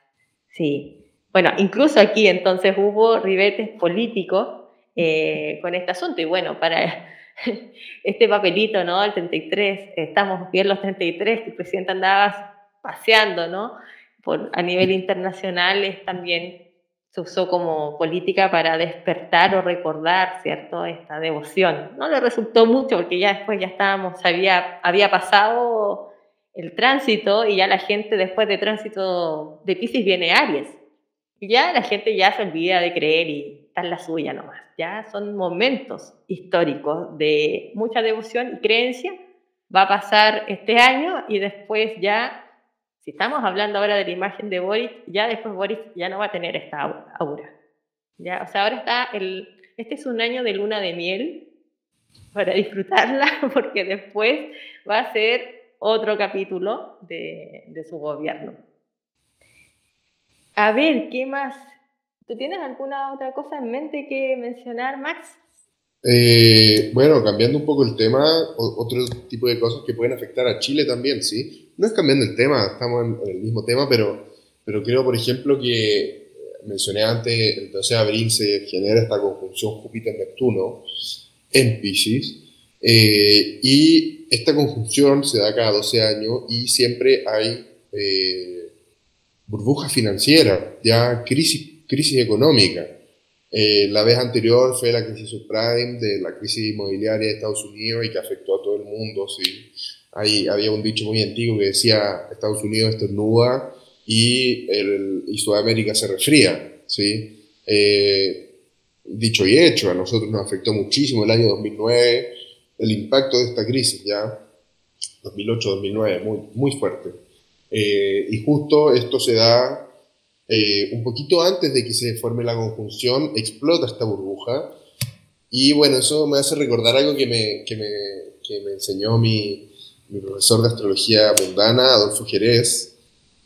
Sí. Bueno, incluso aquí entonces hubo ribetes políticos eh, con este asunto. Y bueno, para (laughs) este papelito, ¿no? El 33, estamos bien los 33, que el presidente andaba paseando, ¿no? A nivel internacional es también se usó como política para despertar o recordar, ¿cierto?, esta devoción. No le resultó mucho porque ya después ya estábamos, había, había pasado el tránsito y ya la gente después de tránsito de Pisces viene Aries. Y ya la gente ya se olvida de creer y está en la suya nomás. Ya son momentos históricos de mucha devoción y creencia. Va a pasar este año y después ya si estamos hablando ahora de la imagen de Boris, ya después Boris ya no va a tener esta aura. O sea, ahora está el, este es un año de luna de miel para disfrutarla, (laughs) porque después va a ser otro capítulo de su gobierno. A ver, ¿qué más? ¿Tú tienes alguna otra cosa en mente que mencionar, Max? Eh, bueno, cambiando un poco el tema, otro tipo de cosas que pueden afectar a Chile también, ¿sí? No es cambiando el tema, estamos en, el mismo tema, pero, pero creo, por ejemplo, que eh, mencioné antes, el 12 de abril se genera esta conjunción Júpiter-Neptuno en Pisces, eh, y esta conjunción se da cada 12 años y siempre hay burbuja financiera, ya crisis, crisis económica. Eh, la vez anterior fue la crisis subprime, de la crisis inmobiliaria de Estados Unidos y que afectó a todo el mundo. ¿sí? Ahí había un dicho muy antiguo que decía Estados Unidos estornuda y, el, y Sudamérica se resfría. ¿sí? Eh, dicho y hecho, a nosotros nos afectó muchísimo el año 2009, el impacto de esta crisis ya, 2008-2009, muy, muy fuerte. Eh, y justo esto se da eh, un poquito antes de que se forme la conjunción, explota esta burbuja. Y bueno, eso me hace recordar algo que me, que me, que me enseñó mi, mi, profesor de astrología mundana, Adolfo Jerez,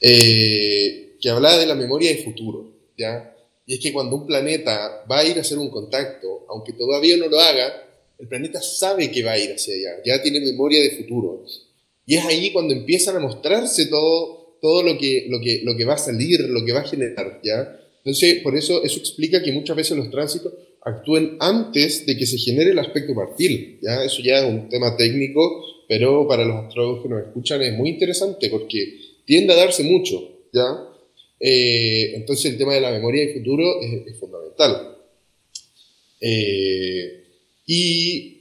eh, que hablaba de la memoria del futuro. ¿ya? Y es que cuando un planeta va a ir a hacer un contacto, aunque todavía no lo haga, el planeta sabe que va a ir hacia allá, ya tiene memoria de futuro. Y es ahí cuando empiezan a mostrarse todo, todo lo, que, lo, que, lo que va a salir, lo que va a generar, ¿ya? Entonces, por eso eso explica que muchas veces los tránsitos actúen antes de que se genere el aspecto partil, ¿ya? Eso ya es un tema técnico, pero para los astrólogos que nos escuchan es muy interesante porque tiende a darse mucho, ¿ya? Eh, entonces el tema de la memoria y futuro es, fundamental. Eh, y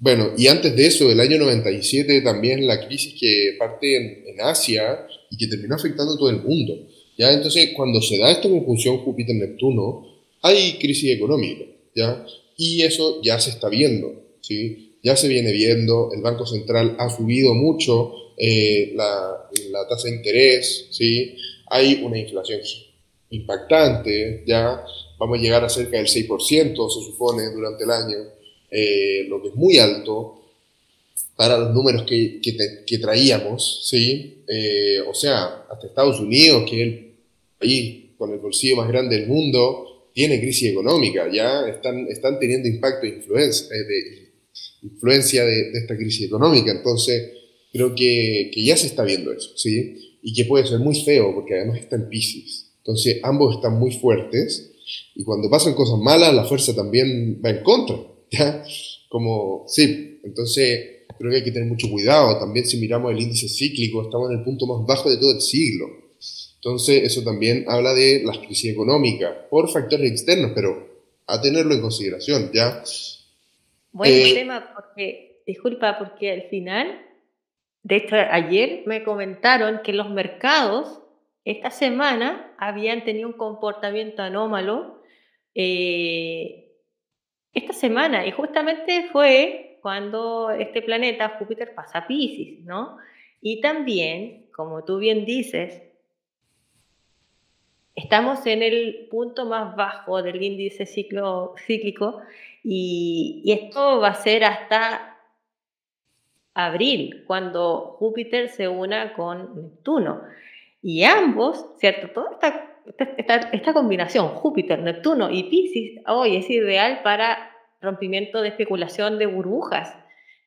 bueno, y antes de eso, el año 97 también la crisis que parte en, Asia y que terminó afectando a todo el mundo. ¿ya? Entonces, cuando se da esta conjunción Júpiter-Neptuno, hay crisis económica, ¿ya? Y eso ya se está viendo, ¿sí? Ya se viene viendo, el Banco Central ha subido mucho eh, la, la, tasa de interés, ¿sí? Hay una inflación impactante, ¿ya? Vamos a llegar a cerca del 6%, se supone, durante el año, eh, lo que es muy alto para los números que, que, traíamos, ¿sí? Eh, o sea, hasta Estados Unidos, que es el país con el bolsillo más grande del mundo, tiene crisis económica, ya están, están teniendo impacto e influencia, eh, de, influencia de, de, esta crisis económica. Entonces, creo que, que, ya se está viendo eso, ¿sí? Y que puede ser muy feo, porque además está en Pisces. Entonces, ambos están muy fuertes y cuando pasan cosas malas, la fuerza también va en contra, (laughs) ¿ya? Como, sí, entonces creo que hay que tener mucho cuidado. También si miramos el índice cíclico, estamos en el punto más bajo de todo el siglo. Entonces, eso también habla de las crisis económicas por factores externos, pero a tenerlo en consideración, ¿ya? Buen eh, tema, porque, disculpa, porque al final, de hecho, ayer me comentaron que los mercados esta semana habían tenido un comportamiento anómalo eh, esta semana y justamente fue cuando este planeta Júpiter pasa a Pisces, ¿no? Y también, como tú bien dices, estamos en el punto más bajo del índice ciclo, cíclico y, esto va a ser hasta abril, cuando Júpiter se una con Neptuno. Y ambos, ¿cierto? Toda esta, esta, combinación, Júpiter, Neptuno y Pisces, hoy es ideal para rompimiento de especulación de burbujas.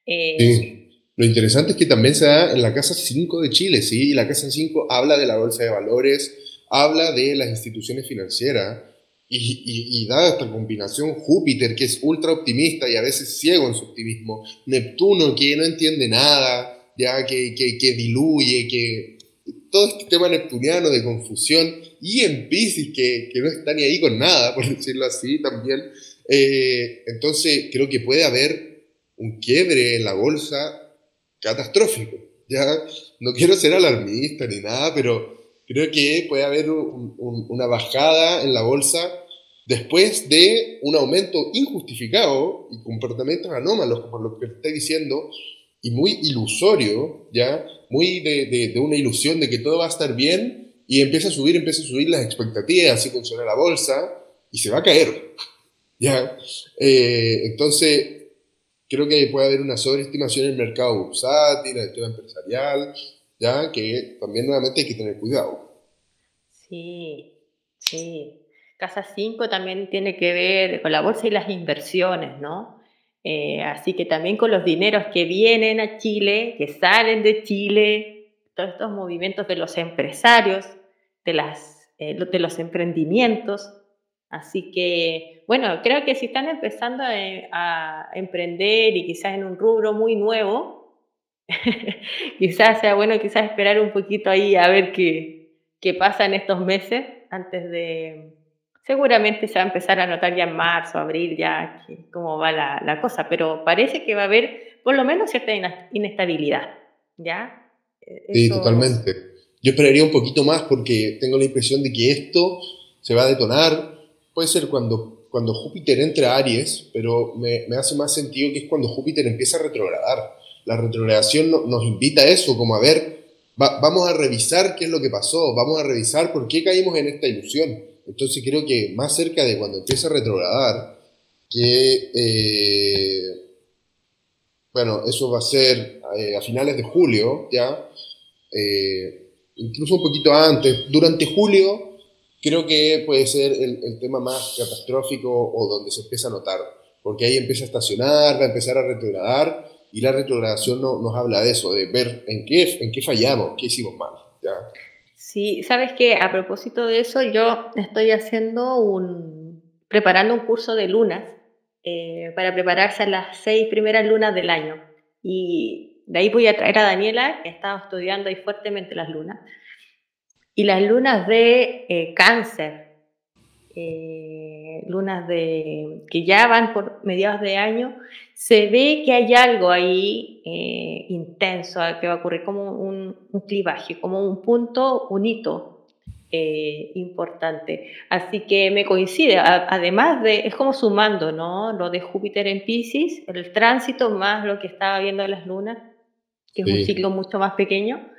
Eh, sí. Lo interesante es que también se da en la Casa 5 de Chile, ¿sí? Y la Casa 5 habla de la bolsa de valores, habla de las instituciones financieras, y, y, dada esta combinación, Júpiter, que es ultra optimista y a veces ciego en su optimismo, Neptuno, que no entiende nada, ya que, que, que diluye, que todo este tema neptuniano de confusión, y en Pisces, que, que no está ni ahí con nada, (laughs) por decirlo así también. Eh, entonces, creo que puede haber un quiebre en la bolsa catastrófico. ¿ya? No quiero ser alarmista ni nada, pero creo que puede haber una bajada en la bolsa después de un aumento injustificado y comportamientos anómalos, como lo que estoy diciendo, y muy ilusorio, ¿ya? Muy de, de, una ilusión de que todo va a estar bien y empieza a subir, empieza a subir las expectativas, así funciona la bolsa y se va a caer, ¿ya? Eh, entonces, creo que puede haber una sobreestimación en el mercado bursátil, en el tema empresarial, ¿ya? Que también nuevamente hay que tener cuidado. Sí, sí. Casa 5 también tiene que ver con la bolsa y las inversiones, ¿no? Eh, así que también con los dineros que vienen a Chile, que salen de Chile, todos estos movimientos de los empresarios, de, las, eh, de los emprendimientos. Así que, bueno, creo que si están empezando a, emprender y quizás en un rubro muy nuevo, (laughs) quizás sea bueno quizás esperar un poquito ahí a ver qué, qué pasa en estos meses antes de, seguramente se va a empezar a notar ya en marzo, abril, ya cómo va la, cosa, pero parece que va a haber por lo menos cierta inestabilidad, ¿ya? E, sí, totalmente. Yo esperaría un poquito más porque tengo la impresión de que esto se va a detonar, puede ser cuando, cuando Júpiter entra a Aries, pero me, me, hace más sentido que es cuando Júpiter empieza a retrogradar. La retrogradación nos invita a eso, como a ver, vamos a revisar qué es lo que pasó, vamos a revisar por qué caímos en esta ilusión. Entonces creo que más cerca de cuando empieza a retrogradar, que, eh, bueno, eso va a ser eh, a finales de julio, ya, eh, incluso un poquito antes, durante julio, creo que puede ser el, tema más catastrófico o donde se empieza a notar, porque ahí empieza a estacionar, va a empezar a retrogradar, y la retrogradación no, nos habla de eso, de ver en qué, en qué fallamos, qué hicimos mal. ¿ya? Sí, sabes que a propósito de eso, yo estoy haciendo un, preparando un curso de lunas eh, para prepararse a las seis primeras lunas del año. Y de ahí voy a traer a Daniela, que ha estudiando ahí fuertemente las lunas. Y las lunas de eh, cáncer, eh, lunas de, que ya van por mediados de año, se ve que hay algo ahí intenso que va a ocurrir, como un, un clivaje, como un punto, un hito eh, importante. Así que me coincide, además de, es como sumando, ¿no? Lo de Júpiter en Pisces, el tránsito más lo que estaba viendo las lunas, que es un ciclo mucho más pequeño,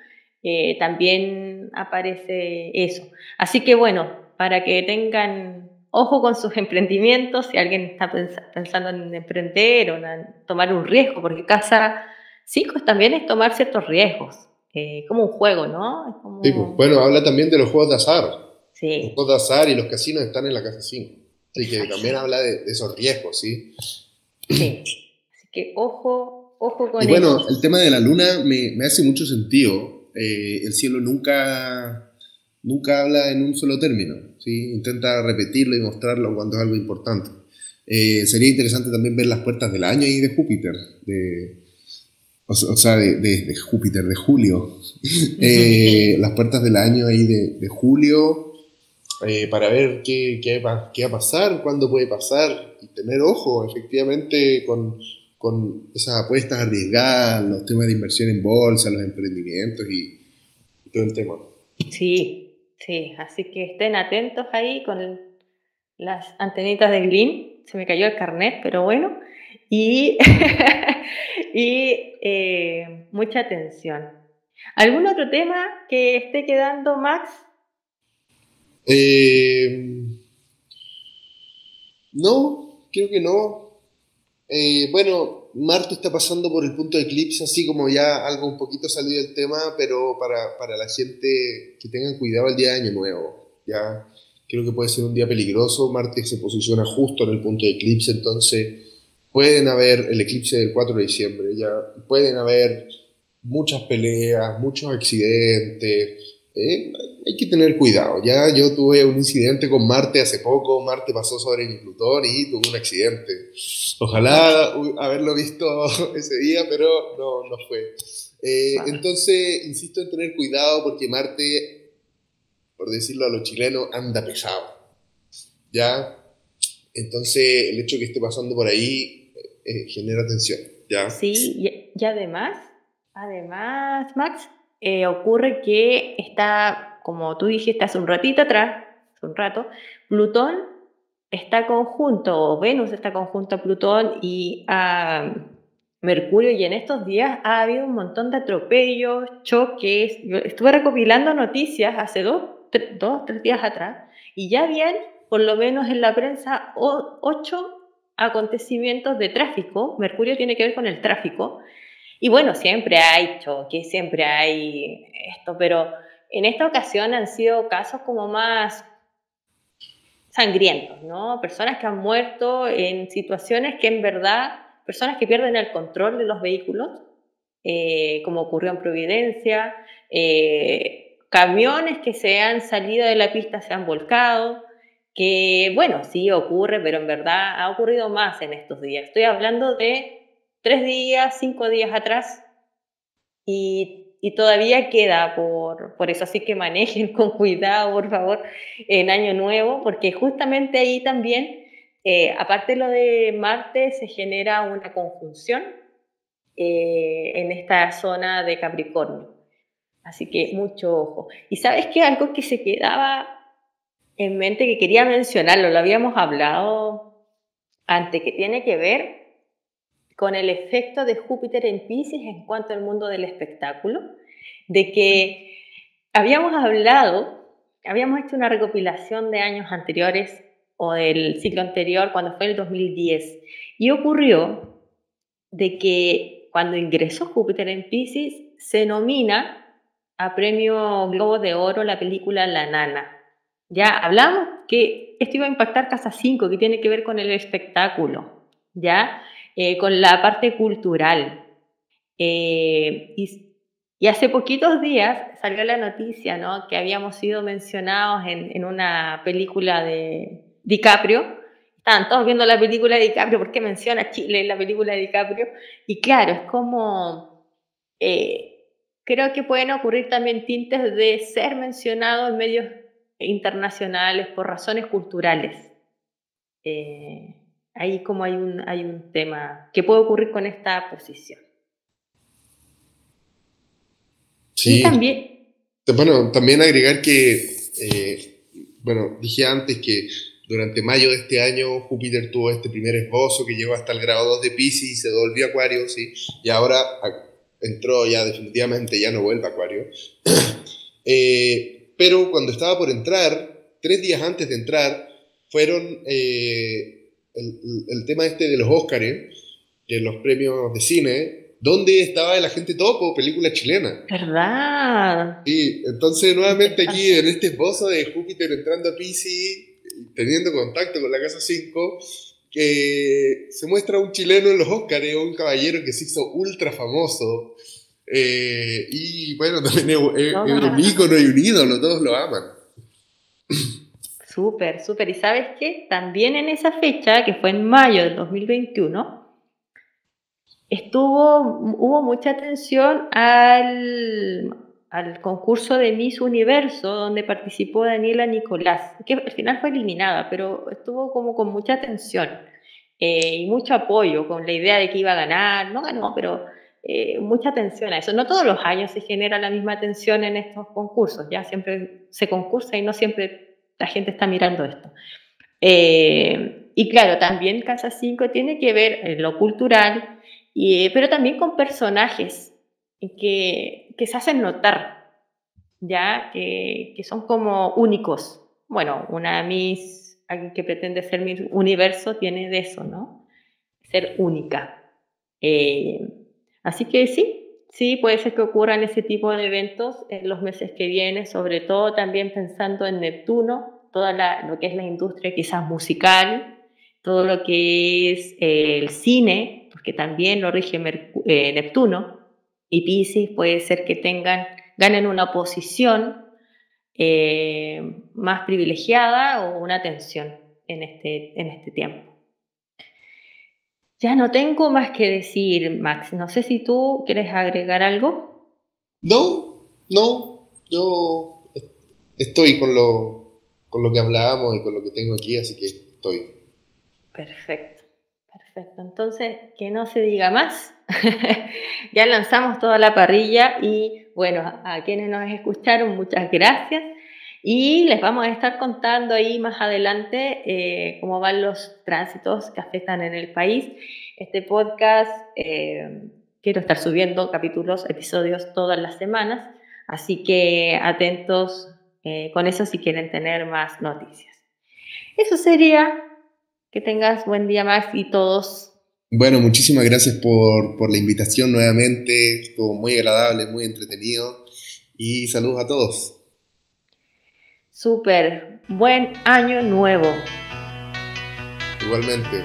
eh, también aparece eso. Así que bueno, para que tengan ojo con sus emprendimientos, si alguien está pensando en emprender o en tomar un riesgo, porque casa 5 también es tomar ciertos riesgos. Eh, como un juego, ¿no? Sí, pues, bueno, habla también de los juegos de azar. Sí. Los juegos de azar y los casinos están en la casa 5. Así que también habla de, esos riesgos, ¿sí? Sí. Así que ojo, ojo con Y bueno, el tema de la luna me, me hace mucho sentido. Eh, el cielo nunca, nunca habla en un solo término, ¿sí? Intenta repetirlo y mostrarlo cuando es algo importante. Eh, sería interesante también ver las puertas del año y de Júpiter, de, o, sea, de, Júpiter, de julio, (laughs) eh, las puertas del año ahí de, julio, eh, para ver qué, qué, va, qué, va, a pasar, cuándo puede pasar, y tener ojo, efectivamente, con, con esas apuestas arriesgadas, los temas de inversión en bolsa, los emprendimientos y, todo el tema. Sí, sí, así que estén atentos ahí con las antenitas de Green. Se me cayó el carnet, pero bueno. Y (laughs) y eh, mucha atención. ¿Algún otro tema que esté quedando, Max? Eh, no, creo que no. Eh, bueno, Marte está pasando por el punto de eclipse, así como ya algo un poquito salido del tema, pero para, para la gente que tengan cuidado el día de Año Nuevo. Ya creo que puede ser un día peligroso. Marte se posiciona justo en el punto de eclipse, entonces pueden haber el eclipse del 4 de diciembre, ya pueden haber muchas peleas, muchos accidentes. Eh, hay que tener cuidado. Ya yo tuve un incidente con Marte hace poco, Marte pasó sobre mi Plutón y tuve un accidente. Ojalá haberlo visto (laughs) ese día, pero no, no fue. Eh, entonces, insisto en tener cuidado porque Marte, por decirlo a los chilenos, anda pesado. ¿Ya? Entonces, el hecho que esté pasando por ahí eh, genera tensión. ¿ya? Sí, y, además, además, Max, eh, ocurre que está, como tú dijiste hace un ratito atrás, hace un rato, Plutón está conjunto, o Venus está conjunto a Plutón y a Mercurio, y en estos días ha habido un montón de atropellos, choques. Yo estuve recopilando noticias hace dos, tres, dos, tres días atrás, y ya habían, por lo menos en la prensa, ocho acontecimientos de tráfico. Mercurio tiene que ver con el tráfico. Y bueno, siempre hay choques, siempre hay esto, pero en esta ocasión han sido casos como más sangrientos, ¿no? Personas que han muerto en situaciones que en verdad, personas que pierden el control de los vehículos, eh, como ocurrió en Providencia, eh, camiones que se han salido de la pista se han volcado, que bueno, sí ocurre, pero en verdad ha ocurrido más en estos días. Estoy hablando de tres días, cinco días atrás y, todavía queda por, por eso, así que manejen con (laughs) cuidado, por favor, en Año Nuevo, porque justamente ahí también, eh, aparte de lo de Marte, se genera una conjunción eh, en esta zona de Capricornio. Así que mucho ojo. Y sabes que algo que se quedaba en mente que quería mencionarlo, lo habíamos hablado antes que tiene que ver con el efecto de Júpiter en Pisces en cuanto al mundo del espectáculo, de que habíamos hablado, habíamos hecho una recopilación de años anteriores o del ciclo anterior, cuando fue el 2010, y ocurrió de que cuando ingresó Júpiter en Pisces, se nomina a premio Globo de Oro la película La Nana. Ya hablamos que esto iba a impactar Casa 5, que tiene que ver con el espectáculo, ¿ya? Eh, con la parte cultural. Eh, y, hace poquitos días salió la noticia, ¿no? Que habíamos sido mencionados en, en una película de DiCaprio, estaban todos viendo la película de DiCaprio, ¿por qué menciona Chile en la película de DiCaprio? Y claro, es como, eh, creo que pueden ocurrir también tintes de ser mencionado en medios internacionales por razones culturales. Ahí como hay un, hay un tema que puede ocurrir con esta posición. Sí. Y también... Bueno, también agregar que, eh, bueno, dije antes que durante mayo de este año Júpiter tuvo este primer esbozo que llegó hasta el grado 2 de Pisces y se volvió Acuario, ¿sí? Y ahora entró ya definitivamente, ya no vuelve a Acuario. (clears throat) Eh, pero cuando estaba por entrar, tres días antes de entrar, fueron eh, el, tema este de los Óscares, de los premios de cine, donde estaba el agente topo, película chilena. ¿Verdad? Sí, entonces nuevamente aquí en este esbozo de Júpiter entrando a Pisces teniendo contacto con la Casa 5, que se muestra un chileno en los Óscares, un caballero que se hizo ultra famoso. Eh, y bueno, también es, un ícono y un ídolo, todos lo aman. Súper, súper. ¿Y sabes qué? También en esa fecha, que fue en mayo del 2021, estuvo, hubo mucha atención al, al concurso de Miss Universo, donde participó Daniela Nicolás, que al final fue eliminada, pero estuvo como con mucha atención eh, y mucho apoyo con la idea de que iba a ganar, no ganó, pero eh, mucha atención a eso. No todos los años se genera la misma atención en estos concursos, ya siempre se concursa y no siempre la gente está mirando esto. Eh, y claro, también Casa 5 tiene que ver en lo cultural, y, pero también con personajes que, que se hacen notar, ya que, que, son como únicos. Bueno, una Miss, alguien que pretende ser mi universo, tiene de eso, ¿no? Ser única. Eh, así que sí, sí, puede ser que ocurran ese tipo de eventos en los meses que vienen, sobre todo también pensando en Neptuno, toda lo que es la industria quizás musical, todo lo que es eh, el cine, porque también lo rige eh, Neptuno, y Pisces puede ser que tengan, ganen una posición eh, más privilegiada o una atención en este, en este tiempo. Ya no tengo más que decir, Max. No sé si tú quieres agregar algo. No, no. Yo estoy con lo, con lo que hablábamos y con lo que tengo aquí, así que estoy. Perfecto, perfecto. Entonces, que no se diga más. (laughs) ya lanzamos toda la parrilla y bueno, a quienes nos escucharon, muchas gracias. Y les vamos a estar contando ahí más adelante eh, cómo van los tránsitos que afectan en el país. Este podcast, eh, quiero estar subiendo capítulos, episodios todas las semanas, así que atentos eh, con eso si quieren tener más noticias. Eso sería. Que tengas buen día, Max, y todos bueno, muchísimas gracias por, por, la invitación nuevamente. Estuvo muy agradable, muy entretenido. Y saludos a todos. Súper. Buen año nuevo. Igualmente.